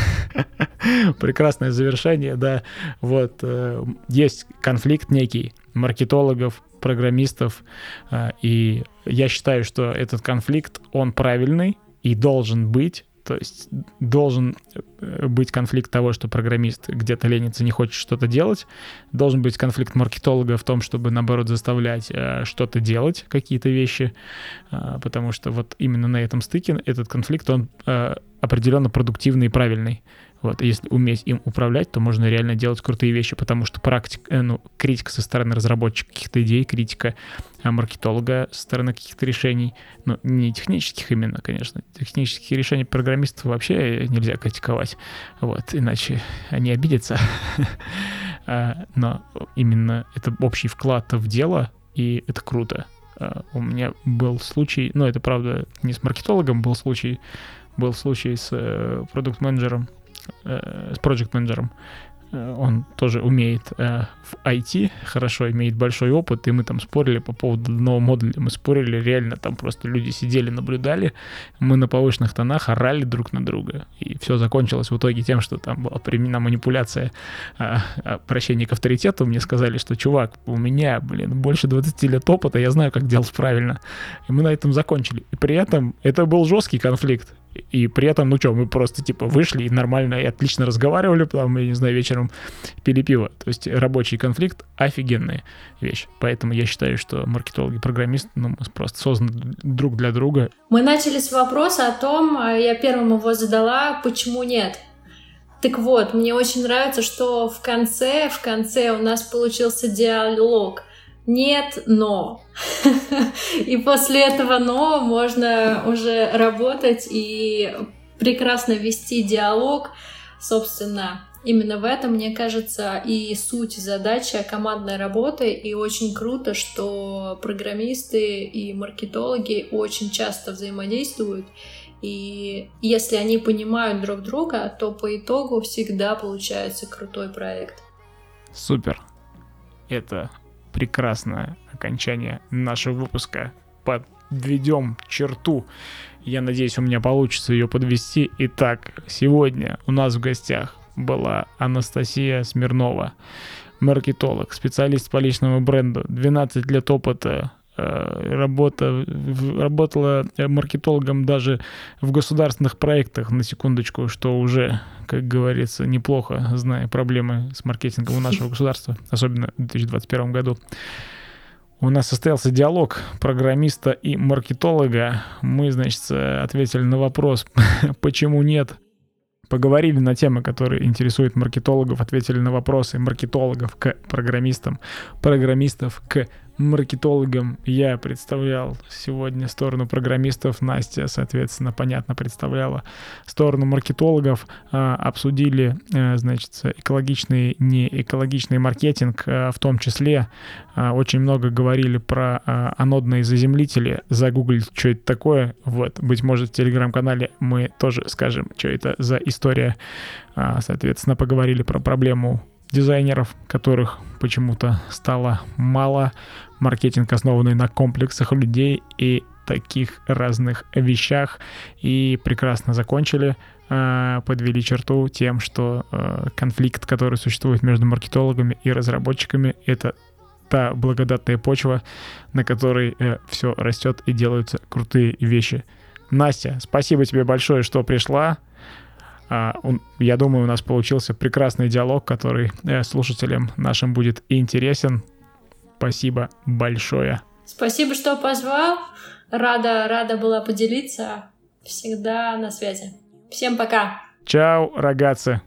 прекрасное завершение, да, вот э, есть конфликт некий маркетологов, программистов, э, и я считаю, что этот конфликт он правильный и должен быть то есть должен э, быть конфликт того, что программист где-то ленится, не хочет что-то делать. Должен быть конфликт маркетолога в том, чтобы, наоборот, заставлять э, что-то делать, какие-то вещи. Э, потому что вот именно на этом стыке этот конфликт, он э, определенно продуктивный и правильный. Вот, если уметь им управлять, то можно реально делать крутые вещи, потому что практика, э, ну, критика со стороны разработчика каких-то идей, критика а маркетолога со стороны каких-то решений, ну, не технических именно, конечно, технические решения программистов вообще нельзя критиковать, вот, иначе они обидятся, а, но именно это общий вклад в дело, и это круто. А, у меня был случай, ну, это правда не с маркетологом был случай, был случай с э, продукт-менеджером, э, с проект-менеджером. Э, он тоже умеет э, в IT, хорошо имеет большой опыт, и мы там спорили по поводу нового модуля. Мы спорили, реально там просто люди сидели, наблюдали, мы на повышенных тонах орали друг на друга. И все закончилось в итоге тем, что там была применена манипуляция э, обращения к авторитету. Мне сказали, что, чувак, у меня, блин, больше 20 лет опыта, я знаю, как делать правильно. И мы на этом закончили. И при этом это был жесткий конфликт. И при этом, ну что, мы просто типа вышли и нормально и отлично разговаривали, потом, я не знаю, вечером пили пиво. То есть рабочий конфликт — офигенная вещь. Поэтологи я считаю, что маркетологи и программисты, ну, просто созданы друг для друга. Мы начали с вопроса о том, а, я первым его задала, почему нет. Так вот, мне очень нравится, что в конце, в конце у нас получился диалог нет, но. И после этого но можно уже работать и прекрасно вести диалог. Собственно, именно в этом, мне кажется, и суть задачи командной работы. И очень круто, что программисты и маркетологи очень часто взаимодействуют. И если они понимают друг друга, то по итогу всегда получается крутой проект. Супер. Это прекрасное окончание нашего выпуска. Подведем черту. Я надеюсь, у меня получится ее подвести. Итак, сегодня у нас в гостях была Анастасия Смирнова, маркетолог, специалист по личному бренду, 12 лет опыта работа, работала маркетологом даже в государственных проектах, на секундочку, что уже, как говорится, неплохо, зная проблемы с маркетингом у нашего государства, особенно в 2021 году. У нас состоялся диалог программиста и маркетолога. Мы, значит, ответили на вопрос, почему нет. Поговорили на темы, которые интересуют маркетологов, ответили на вопросы маркетологов к программистам, программистов к маркетологом я представлял сегодня сторону программистов, Настя, соответственно, понятно представляла сторону маркетологов, а, обсудили, а, значит, экологичный, не экологичный маркетинг, а, в том числе очень много говорили про анодные заземлители, загуглить, что это такое, вот, быть может, в телеграм-канале мы тоже скажем, что это за история, соответственно, поговорили про проблему дизайнеров, которых почему-то стало мало, маркетинг, основанный на комплексах людей и таких разных вещах, и прекрасно закончили, а, подвели черту тем, что а, конфликт, который существует между маркетологами и разработчиками, это та благодатная почва, на которой э, все растет и делаются крутые вещи. Настя, спасибо тебе большое, что пришла. А, я думаю, у нас получился прекрасный диалог, который э, слушателям нашим будет интересен. Спасибо большое. Спасибо, что позвал. Рада, рада была поделиться. Всегда на связи. Всем пока. Чао, рогатцы.